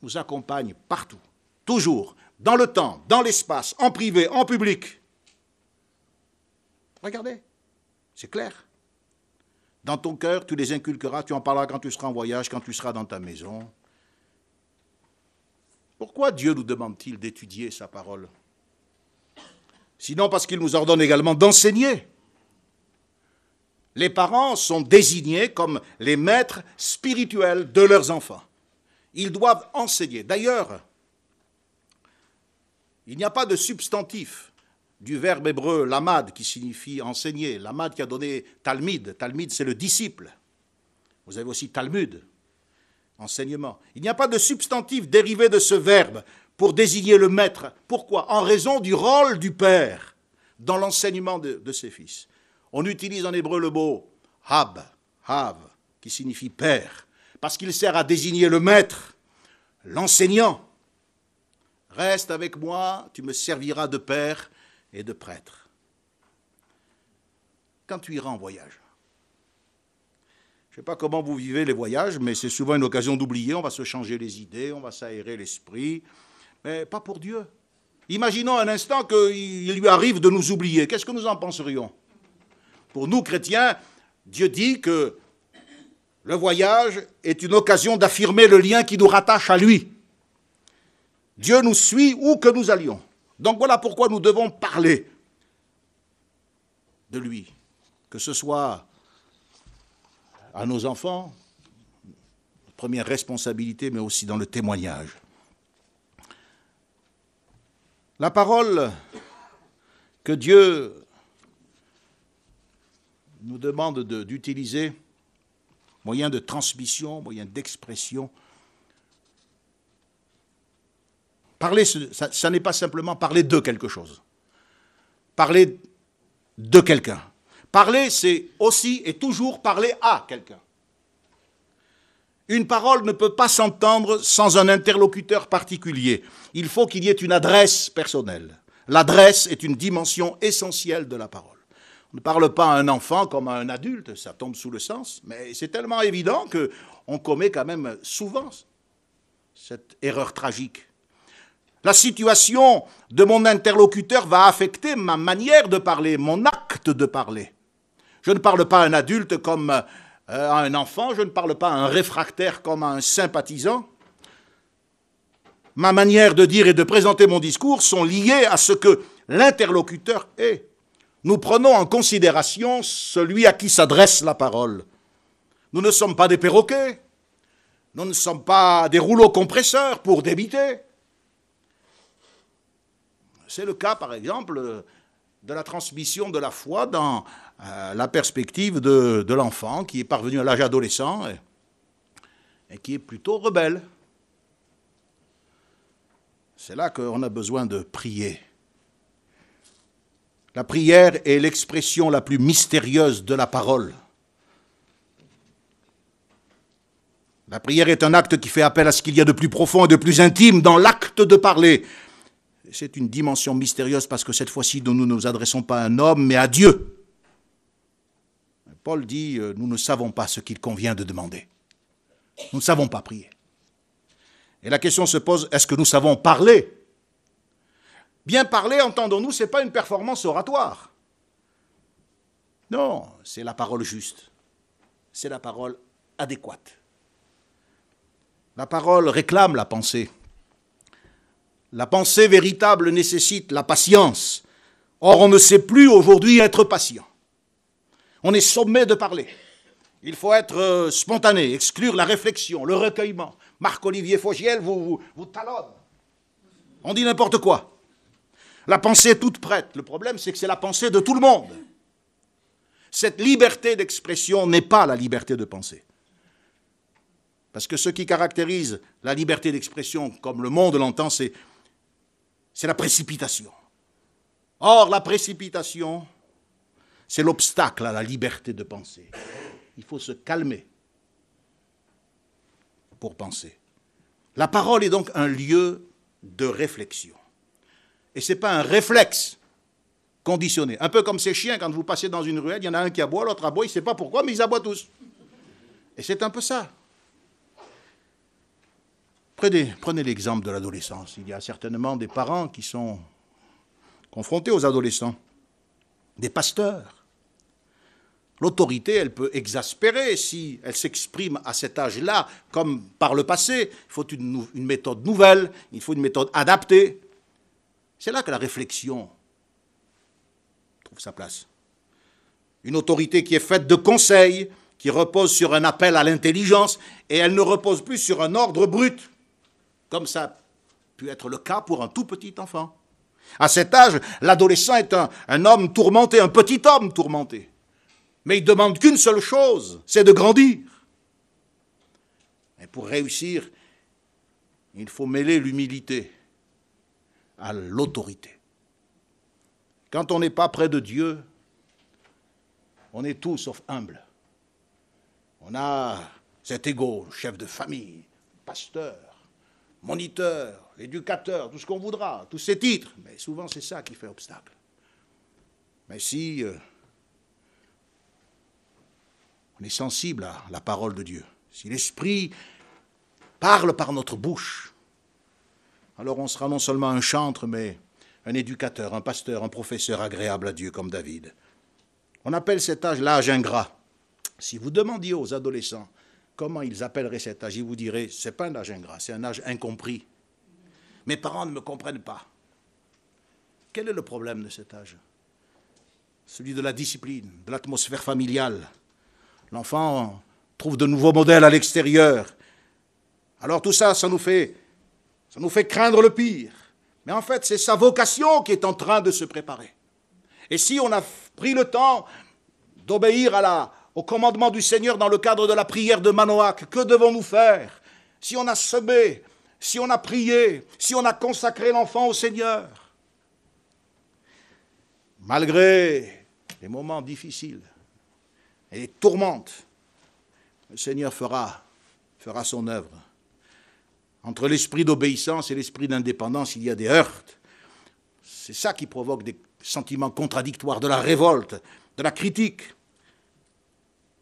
nous accompagne partout, toujours, dans le temps, dans l'espace, en privé, en public. Regardez, c'est clair. Dans ton cœur, tu les inculqueras, tu en parleras quand tu seras en voyage, quand tu seras dans ta maison. Pourquoi Dieu nous demande-t-il d'étudier sa parole? Sinon parce qu'il nous ordonne également d'enseigner les parents sont désignés comme les maîtres spirituels de leurs enfants. Ils doivent enseigner. D'ailleurs, il n'y a pas de substantif du verbe hébreu lamad qui signifie enseigner. Lamad qui a donné talmid. Talmid, c'est le disciple. Vous avez aussi talmud, enseignement. Il n'y a pas de substantif dérivé de ce verbe pour désigner le maître. Pourquoi? En raison du rôle du père dans l'enseignement de, ses fils. On utilise en hébreu le mot hab, hav, qui signifie père, parce qu'il sert à désigner le maître, l'enseignant. Reste avec moi, tu me serviras de père et de prêtre. Quand tu iras en voyage, je ne sais pas comment vous vivez les voyages, mais c'est souvent une occasion d'oublier, on va se changer les idées, on va s'aérer l'esprit, mais pas pour Dieu. Imaginons un instant qu'il lui arrive de nous oublier, qu'est-ce que nous en penserions? Pour nous, chrétiens, Dieu dit que le voyage est une occasion d'affirmer le lien qui nous rattache à lui. Dieu nous suit où que nous allions. Donc voilà pourquoi nous devons parler de lui, que ce soit à nos enfants, première responsabilité, mais aussi dans le témoignage. La parole que Dieu nous demande d'utiliser, moyen de transmission, moyen d'expression. Parler, ça, ça n'est pas simplement parler de quelque chose. Parler de quelqu'un. Parler, c'est aussi et toujours parler à quelqu'un. Une parole ne peut pas s'entendre sans un interlocuteur particulier. Il faut qu'il y ait une adresse personnelle. L'adresse est une dimension essentielle de la parole. On ne parle pas à un enfant comme à un adulte, ça tombe sous le sens, mais c'est tellement évident qu'on commet quand même souvent cette erreur tragique. La situation de mon interlocuteur va affecter ma manière de parler, mon acte de parler. Je ne parle pas à un adulte comme euh, à un enfant, je ne parle pas à un réfractaire comme à un sympathisant. Ma manière de dire et de présenter mon discours sont liées à ce que l'interlocuteur est. Nous prenons en considération celui à qui s'adresse la parole. Nous ne sommes pas des perroquets, nous ne sommes pas des rouleaux compresseurs pour débiter. C'est le cas, par exemple, de la transmission de la foi dans la perspective de, l'enfant qui est parvenu à l'âge adolescent et, qui est plutôt rebelle. C'est là qu'on a besoin de prier. La prière est l'expression la plus mystérieuse de la parole. La prière est un acte qui fait appel à ce qu'il y a de plus profond et de plus intime dans l'acte de parler c'est une dimension mystérieuse parce que cette fois-ci, nous ne nous adressons pas à un homme, mais à Dieu. Paul dit, euh, nous ne savons pas ce qu'il convient de demander. Nous ne savons pas prier. Et la question se pose, est-ce que nous savons parler? Bien parler, entendons-nous, ce n'est pas une performance oratoire. Non, c'est la parole juste. C'est la parole adéquate. La parole réclame la pensée. La pensée véritable nécessite la patience. Or, on ne sait plus aujourd'hui être patient. On est sommé de parler. Il faut être euh, spontané, exclure la réflexion, le recueillement. Marc-Olivier Fogiel vous, vous, talonne. On dit n'importe quoi. La pensée est toute prête. Le problème, c'est que c'est la pensée de tout le monde. Cette liberté d'expression n'est pas la liberté de penser. Parce que ce qui caractérise la liberté d'expression, comme le monde l'entend, c'est c'est la précipitation. Or, la précipitation, c'est l'obstacle à la liberté de penser. Il faut se calmer pour penser. La parole est donc un lieu de réflexion. Et ce n'est pas un réflexe conditionné. Un peu comme ces chiens, quand vous passez dans une ruelle, il y en a un qui aboie, l'autre aboie, il ne sait pas pourquoi, mais ils aboient tous. Et c'est un peu ça. Prenez, l'exemple de l'adolescence. Il y a certainement des parents qui sont confrontés aux adolescents, des pasteurs. L'autorité, elle peut exaspérer si elle s'exprime à cet âge-là, comme par le passé. Il faut une, méthode nouvelle, il faut une méthode adaptée. C'est là que la réflexion trouve sa place. Une autorité qui est faite de conseils, qui repose sur un appel à l'intelligence, et elle ne repose plus sur un ordre brut comme ça a pu être le cas pour un tout petit enfant. À cet âge, l'adolescent est un, homme tourmenté, un petit homme tourmenté. Mais il demande qu'une seule chose, c'est de grandir. Et pour réussir, il faut mêler l'humilité à l'autorité. Quand on n'est pas près de Dieu, on est tout sauf humble. On a cet égo, chef de famille, pasteur, moniteur, éducateur, tout ce qu'on voudra, tous ces titres. Mais souvent, c'est ça qui fait obstacle. Mais si euh, on est sensible à la parole de Dieu, si l'Esprit parle par notre bouche, alors on sera non seulement un chantre, mais un éducateur, un pasteur, un professeur agréable à Dieu comme David. On appelle cet âge l'âge ingrat. Si vous demandiez aux adolescents comment ils appelleraient cet âge Ils vous diraient, c'est pas un âge ingrat, c'est un âge incompris. Mes parents ne me comprennent pas. Quel est le problème de cet âge? Celui de la discipline, de l'atmosphère familiale. L'enfant trouve de nouveaux modèles à l'extérieur. Alors tout ça, ça nous fait, ça nous fait craindre le pire. Mais en fait, c'est sa vocation qui est en train de se préparer. Et si on a pris le temps d'obéir au commandement du Seigneur dans le cadre de la prière de Manoach. Que devons-nous faire? Si on a semé, si on a prié, si on a consacré l'enfant au Seigneur Malgré les moments difficiles et les tourmentes, le Seigneur fera, fera son œuvre. Entre l'esprit d'obéissance et l'esprit d'indépendance, il y a des heurts. C'est ça qui provoque des sentiments contradictoires, de la révolte, de la critique.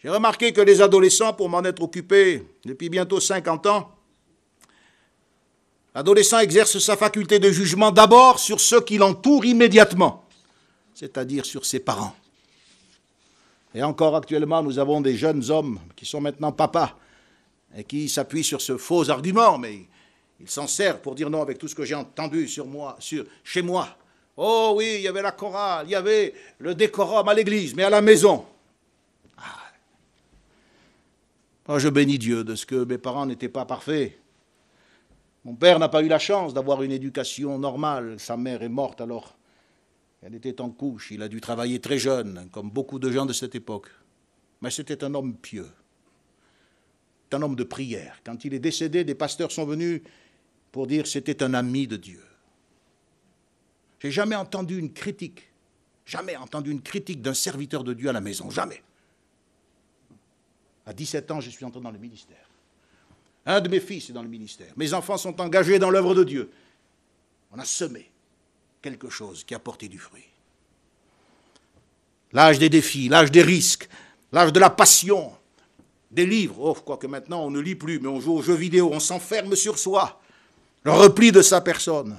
J'ai remarqué que les adolescents, pour m'en être occupé depuis bientôt 50 ans, l'adolescent exerce sa faculté de jugement d'abord sur ceux qui l'entourent immédiatement, c'est-à-dire sur ses parents. Et encore actuellement, nous avons des jeunes hommes qui sont maintenant papas et qui s'appuient sur ce faux argument, mais ils s'en servent pour dire non avec tout ce que j'ai entendu moi, chez moi. Oh oui, il y avait la chorale, il y avait le décorum à l'église, mais à la maison. Ah. Moi, je bénis Dieu de ce que mes parents n'étaient pas parfaits. Mon père n'a pas eu la chance d'avoir une éducation normale. Sa mère est morte alors elle était en couche, il a dû travailler très jeune, comme beaucoup de gens de cette époque. Mais c'était un homme pieux, un homme de prière. Quand il est décédé, des pasteurs sont venus pour dire c'était un ami de Dieu. J'ai jamais entendu une critique, jamais entendu une critique d'un serviteur de Dieu à la maison, jamais. À 17 ans, je suis entré dans le ministère. Un de mes fils est dans le ministère. Mes enfants sont engagés dans l'œuvre de Dieu. On a semé quelque chose qui a porté du fruit. L'âge des défis, l'âge des risques, l'âge de la passion, des livres, oh, quoique maintenant on ne lit plus, mais on joue aux jeux vidéo, on s'enferme sur soi, le repli de sa personne.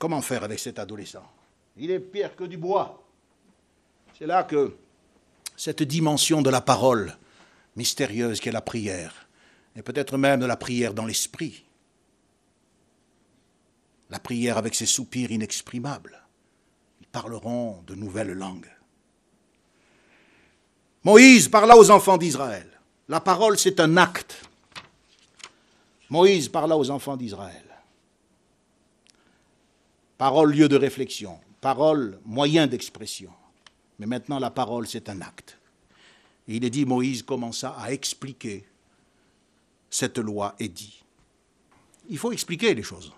Comment faire avec cet adolescent? Il est pire que du bois. C'est là que cette dimension de la parole mystérieuse qu'est la prière, et peut-être même de la prière dans l'esprit, la prière avec ses soupirs inexprimables. Ils parleront de nouvelles langues. Moïse parla aux enfants d'Israël. La parole, c'est un acte. Moïse parla aux enfants d'Israël. Parole, lieu de réflexion. Parole, moyen d'expression. Mais maintenant, la parole, c'est un acte. Et il est dit, Moïse commença à expliquer cette loi et dit. Il faut expliquer les choses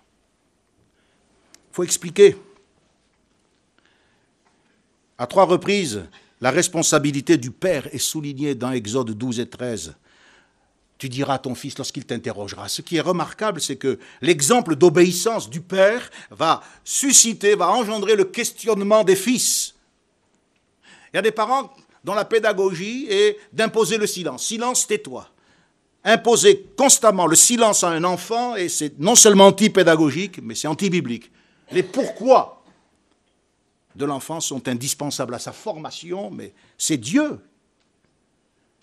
faut expliquer. À trois reprises, la responsabilité du père est soulignée dans Exode 12 et 13. Tu diras à ton fils lorsqu'il t'interrogera. Ce qui est remarquable, c'est que l'exemple d'obéissance du père va susciter, va engendrer le questionnement des fils. Il y a des parents dont la pédagogie est d'imposer le silence. Silence, tais-toi. Imposer constamment le silence à un enfant, et c'est non seulement anti-pédagogique, mais c'est anti-biblique. Les pourquoi de l'enfant sont indispensables à sa formation, mais c'est Dieu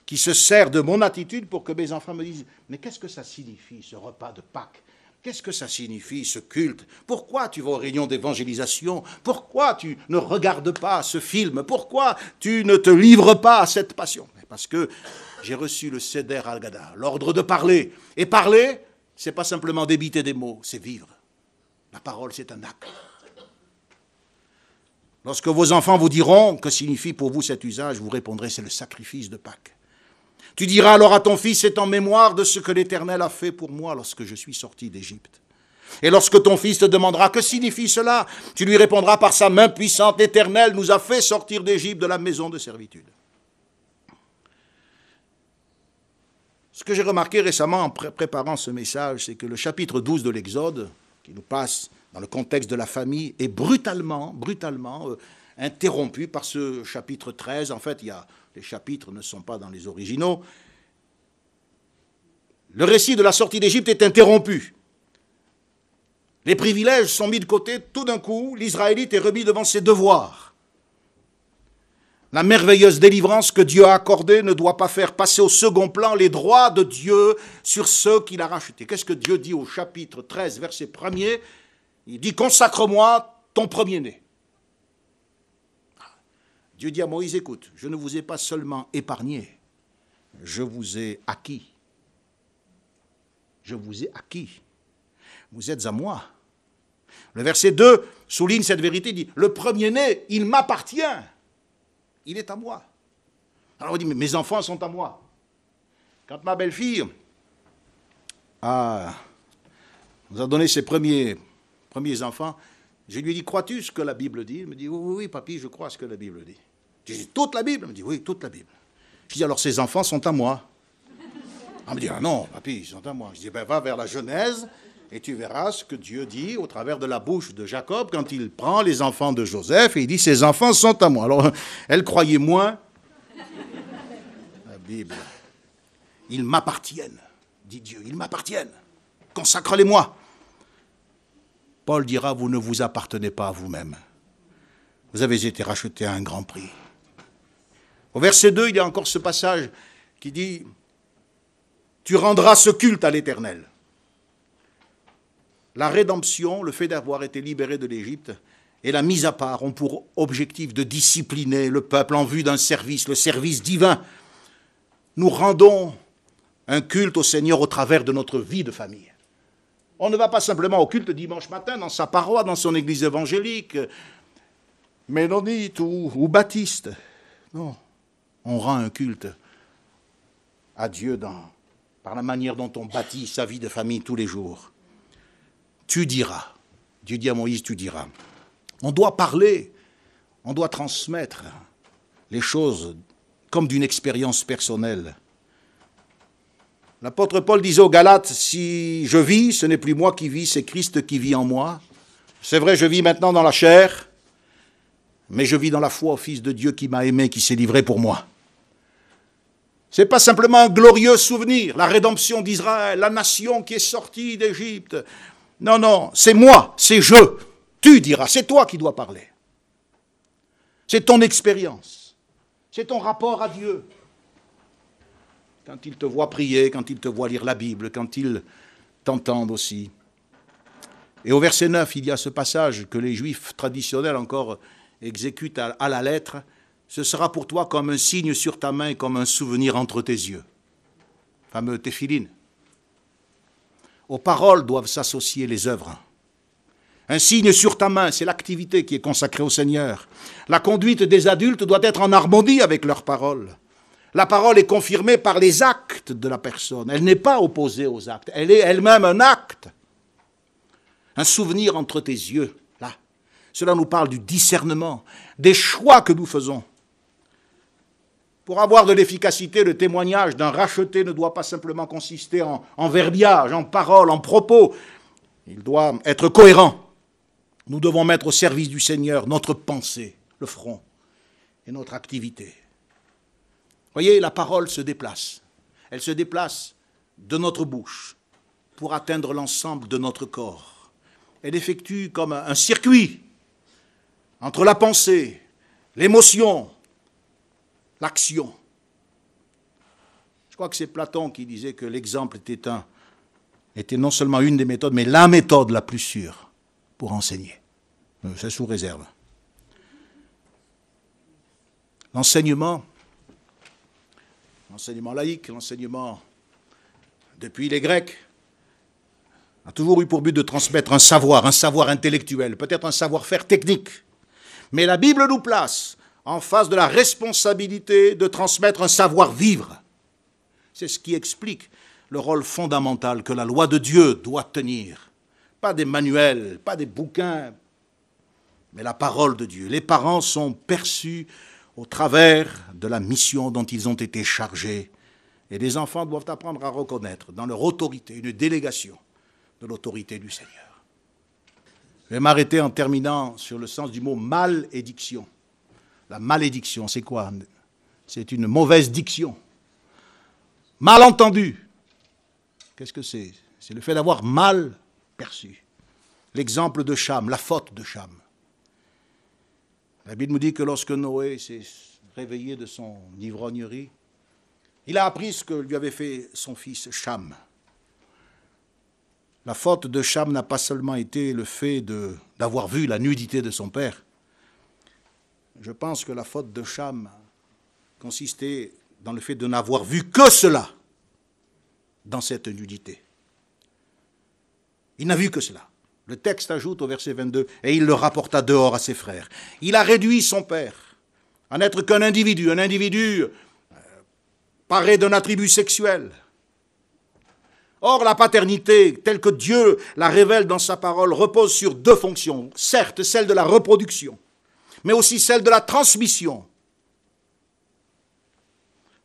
qui se sert de mon attitude pour que mes enfants me disent Mais qu'est-ce que ça signifie ce repas de Pâques? Qu'est-ce que ça signifie ce culte? Pourquoi tu vas aux réunions d'évangélisation? Pourquoi tu ne regardes pas ce film? Pourquoi tu ne te livres pas à cette passion? Parce que j'ai reçu le Seder al-Gada, l'ordre de parler. Et parler, c'est pas simplement débiter des mots, c'est vivre. La parole, c'est un acte. Lorsque vos enfants vous diront que signifie pour vous cet usage, vous répondrez c'est le sacrifice de Pâques. Tu diras alors à ton fils c'est en mémoire de ce que l'Éternel a fait pour moi lorsque je suis sorti d'Égypte. Et lorsque ton fils te demandera que signifie cela, tu lui répondras par sa main puissante, l'Éternel nous a fait sortir d'Égypte de la maison de servitude. Ce que j'ai remarqué récemment en préparant ce message, c'est que le chapitre 12 de l'Exode, qui nous passe dans le contexte de la famille est brutalement, brutalement euh, interrompu par ce chapitre 13. En fait, il y a, les chapitres ne sont pas dans les originaux. Le récit de la sortie d'Égypte est interrompu. Les privilèges sont mis de côté. Tout d'un coup, l'Israélite est remis devant ses devoirs. La merveilleuse délivrance que Dieu a accordée ne doit pas faire passer au second plan les droits de Dieu sur ceux qu'il a rachetés. Qu'est-ce que Dieu dit au chapitre 13, verset 1er Il dit Consacre-moi ton premier-né. Dieu dit à Moïse Écoute, je ne vous ai pas seulement épargné, je vous ai acquis. Je vous ai acquis. Vous êtes à moi. Le verset 2 souligne cette vérité, dit Le premier-né, il m'appartient. Il est à moi. Alors on dit, mais mes enfants sont à moi. Quand ma belle-fille a, nous a donné ses premiers, premiers enfants, je lui ai dit, crois-tu ce que la Bible dit? Il me dit, oui, oui, oui, papy, je crois ce que la Bible dit. J'ai dit, toute la Bible? Il me dit, oui, toute la Bible. Je dis, alors ces enfants sont à moi. Elle me dit, ah non, papy, ils sont à moi. Je dis, ben va vers la Genèse et tu verras ce que Dieu dit au travers de la bouche de Jacob quand il prend les enfants de Joseph et il dit, ces enfants sont à moi. Alors, *laughs* elle croyait moins la Bible. Ils m'appartiennent, dit Dieu, ils m'appartiennent. Consacre-les-moi. Paul dira, vous ne vous appartenez pas à vous-même. Vous avez été racheté à un grand prix. Au verset 2, il y a encore ce passage qui dit, tu rendras ce culte à l'Éternel. La rédemption, le fait d'avoir été libéré de l'Égypte, et la mise à part ont pour objectif de discipliner le peuple en vue d'un service, le service divin. Nous rendons un culte au Seigneur au travers de notre vie de famille. On ne va pas simplement au culte dimanche matin dans sa paroisse, dans son église évangélique, ménonite ou, baptiste. Non, on rend un culte à Dieu par la manière dont on bâtit sa vie de famille tous les jours. Tu diras, Dieu dit à Moïse, tu diras. On doit parler, on doit transmettre les choses comme d'une expérience personnelle. L'apôtre Paul disait aux Galates, si je vis, ce n'est plus moi qui vis, c'est Christ qui vit en moi. C'est vrai, je vis maintenant dans la chair, mais je vis dans la foi au Fils de Dieu qui m'a aimé, qui s'est livré pour moi. Ce n'est pas simplement un glorieux souvenir, la rédemption d'Israël, la nation qui est sortie d'Égypte. Non, non, c'est moi, c'est je. Tu diras, c'est toi qui dois parler. C'est ton expérience, c'est ton rapport à Dieu. Quand il te voit prier, quand il te voit lire la Bible, quand il t'entend aussi. Et au verset 9, il y a ce passage que les juifs traditionnels encore exécutent à, la lettre ce sera pour toi comme un signe sur ta main et comme un souvenir entre tes yeux. Fameux téphiline. Aux paroles doivent s'associer les œuvres. Un signe sur ta main, c'est l'activité qui est consacrée au Seigneur. La conduite des adultes doit être en harmonie avec leurs paroles. La parole est confirmée par les actes de la personne. Elle n'est pas opposée aux actes. Elle est elle-même un acte. Un souvenir entre tes yeux, là. Cela nous parle du discernement, des choix que nous faisons. Pour avoir de l'efficacité, le témoignage d'un racheté ne doit pas simplement consister en, verbiage, en paroles, en propos. Il doit être cohérent. Nous devons mettre au service du Seigneur notre pensée, le front et notre activité. Voyez, la parole se déplace. Elle se déplace de notre bouche pour atteindre l'ensemble de notre corps. Elle effectue comme un circuit entre la pensée, l'émotion, l'action. Je crois que c'est Platon qui disait que l'exemple était, était non seulement une des méthodes, mais la méthode la plus sûre pour enseigner. Euh, c'est sous réserve. L'enseignement, l'enseignement laïque, l'enseignement depuis les Grecs, a toujours eu pour but de transmettre un savoir, un savoir intellectuel, peut-être un savoir-faire technique. Mais la Bible nous place en face de la responsabilité de transmettre un savoir-vivre. C'est ce qui explique le rôle fondamental que la loi de Dieu doit tenir. Pas des manuels, pas des bouquins, mais la parole de Dieu. Les parents sont perçus au travers de la mission dont ils ont été chargés. Et les enfants doivent apprendre à reconnaître dans leur autorité une délégation de l'autorité du Seigneur. Je vais m'arrêter en terminant sur le sens du mot malédiction. La malédiction, c'est quoi? C'est une mauvaise diction. Mal entendu. Qu'est-ce que c'est? C'est le fait d'avoir mal perçu. L'exemple de Cham, la faute de Cham. La Bible nous dit que lorsque Noé s'est réveillé de son ivrognerie, il a appris ce que lui avait fait son fils Cham. La faute de Cham n'a pas seulement été le fait d'avoir vu la nudité de son père, je pense que la faute de Cham consistait dans le fait de n'avoir vu que cela dans cette nudité. Il n'a vu que cela. Le texte ajoute au verset 22, et il le rapporta dehors à ses frères. Il a réduit son père à n'être qu'un individu, un individu euh, paré d'un attribut sexuel. Or, la paternité, telle que Dieu la révèle dans sa parole, repose sur deux fonctions. Certes, celle de la reproduction, mais aussi celle de la transmission.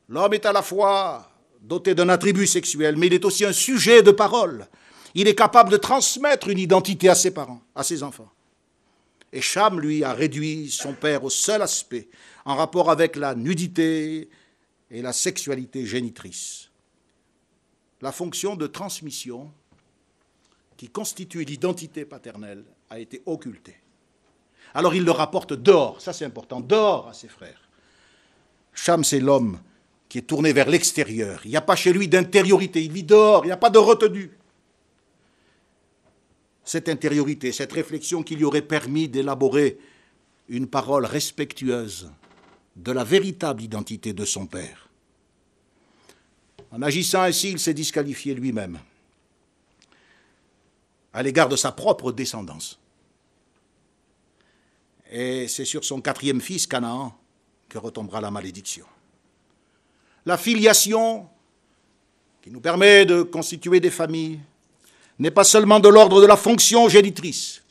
L'homme est à la fois doté d'un attribut sexuel, mais il est aussi un sujet de parole. Il est capable de transmettre une identité à ses parents, à ses enfants. Et Cham, lui, a réduit son père au seul aspect, en rapport avec la nudité et la sexualité génitrice. La fonction de transmission qui constitue l'identité paternelle a été occultée. Alors il le rapporte dehors, ça c'est important, dehors à ses frères. Cham, c'est l'homme qui est tourné vers l'extérieur. Il n'y a pas chez lui d'intériorité, il vit dehors, il n'y a pas de retenue. Cette intériorité, cette réflexion qui lui aurait permis d'élaborer une parole respectueuse de la véritable identité de son père. En agissant ainsi, il s'est disqualifié lui-même à l'égard de sa propre descendance. Et c'est sur son quatrième fils, Canaan, que retombera la malédiction la filiation, qui nous permet de constituer des familles, n'est pas seulement de l'ordre de la fonction génitrice.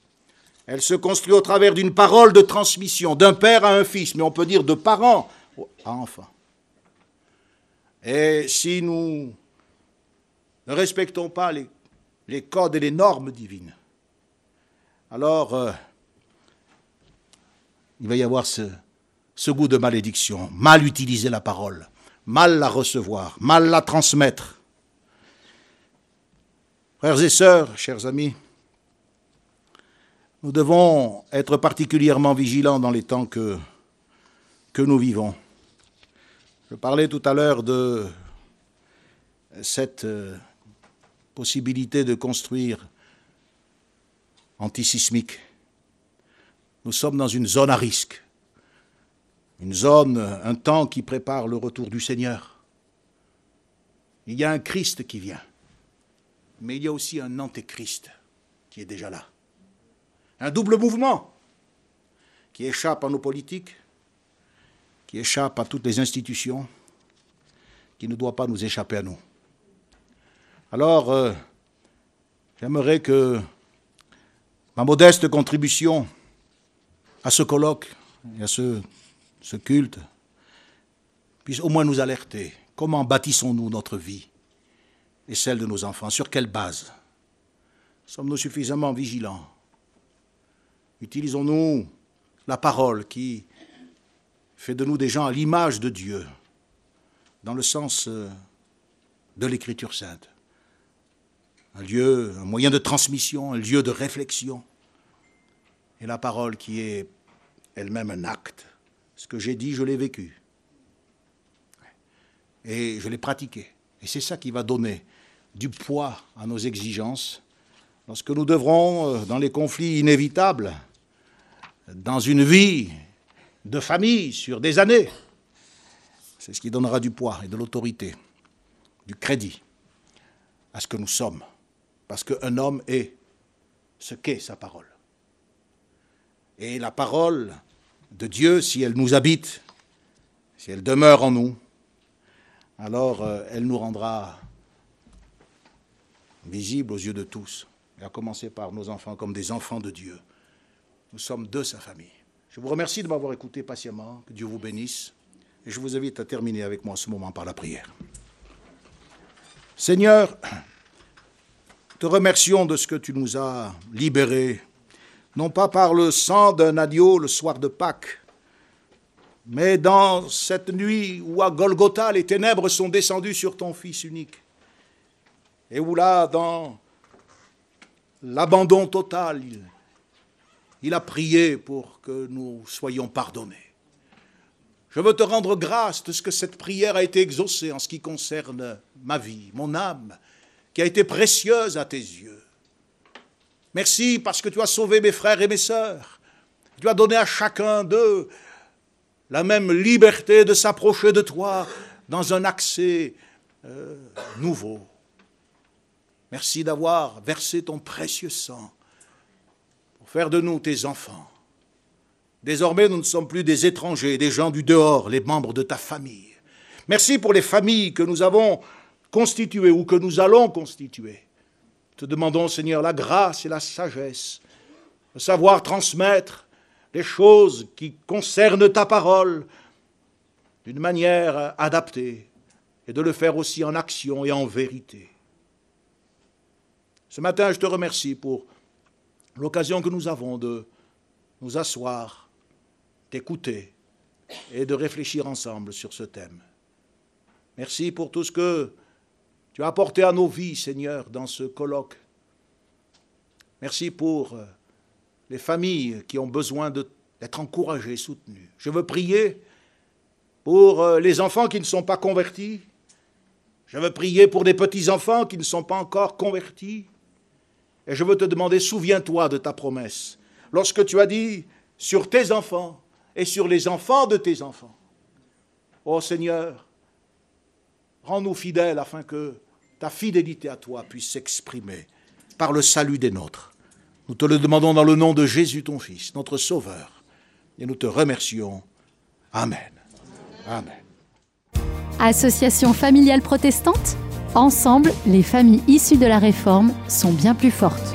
Elle se construit au travers d'une parole de transmission, d'un père à un fils, mais on peut dire de parents à enfants. Et si nous ne respectons pas les, codes et les normes divines, alors euh, il va y avoir ce, goût de malédiction, mal utiliser la parole mal la recevoir, mal la transmettre. Frères et sœurs, chers amis, nous devons être particulièrement vigilants dans les temps que, que nous vivons. Je parlais tout à l'heure de cette euh, possibilité de construire antisismique. Nous sommes dans une zone à risque une zone, un temps qui prépare le retour du Seigneur. Il y a un Christ qui vient, mais il y a aussi un antéchrist qui est déjà là. Un double mouvement qui échappe à nos politiques, qui échappe à toutes les institutions, qui ne doit pas nous échapper à nous. Alors, euh, j'aimerais que ma modeste contribution à ce colloque et à ce ce culte, puisse au moins nous alerter. Comment bâtissons-nous notre vie et celle de nos enfants? Sur quelle base Sommes-nous suffisamment vigilants? Utilisons-nous la parole qui fait de nous des gens à l'image de Dieu, dans le sens euh, de l'Écriture sainte. Un lieu, un moyen de transmission, un lieu de réflexion, et la parole qui est elle-même un acte ce que j'ai dit, je l'ai vécu. Et je l'ai pratiqué. Et c'est ça qui va donner du poids à nos exigences lorsque nous devrons, euh, dans les conflits inévitables, dans une vie de famille sur des années, c'est ce qui donnera du poids et de l'autorité, du crédit à ce que nous sommes. Parce qu'un homme est ce qu'est sa parole. Et la parole de Dieu, si elle nous habite, si elle demeure en nous, alors euh, elle nous rendra visibles aux yeux de tous, et à commencer par nos enfants comme des enfants de Dieu. Nous sommes de sa famille. Je vous remercie de m'avoir écouté patiemment, que Dieu vous bénisse, et je vous invite à terminer avec moi ce moment par la prière. Seigneur, te remercions de ce que tu nous as libérés non pas par le sang d'un agneau le soir de Pâques, mais dans cette nuit où à Golgotha les ténèbres sont descendues sur ton Fils unique, et où là, dans l'abandon total, il, a prié pour que nous soyons pardonnés. Je veux te rendre grâce de ce que cette prière a été exaucée en ce qui concerne ma vie, mon âme, qui a été précieuse à tes yeux. Merci parce que tu as sauvé mes frères et mes sœurs. Tu as donné à chacun d'eux la même liberté de s'approcher de toi dans un accès euh, nouveau. Merci d'avoir versé ton précieux sang pour faire de nous tes enfants, Désormais, nous ne sommes plus des étrangers, des gens du dehors, les membres de ta famille. Merci pour les familles que nous avons constituées ou que nous allons constituer. Te demandons, Seigneur, la grâce et la sagesse, de savoir transmettre les choses qui concernent ta parole d'une manière adaptée et de le faire aussi en action et en vérité. Ce matin, je te remercie pour l'occasion que nous avons de nous asseoir, d'écouter et de réfléchir ensemble sur ce thème. Merci pour tout ce que tu as apporté à nos vies, Seigneur, dans ce colloque. Merci pour euh, les familles qui ont besoin d'être encouragées, soutenues. Je veux prier pour euh, les enfants qui ne sont pas convertis. Je veux prier pour des petits-enfants qui ne sont pas encore convertis. Et je veux te demander, souviens-toi de ta promesse. Lorsque tu as dit sur tes enfants et sur les enfants de tes enfants. Ô Seigneur, rends-nous fidèles afin que ta fidélité à toi puisse s'exprimer par le salut des nôtres. Nous te le demandons dans le nom de Jésus ton Fils, notre Sauveur, et nous te remercions. Amen. Amen. Association familiale protestante? Ensemble, les familles issues de la Réforme sont bien plus fortes.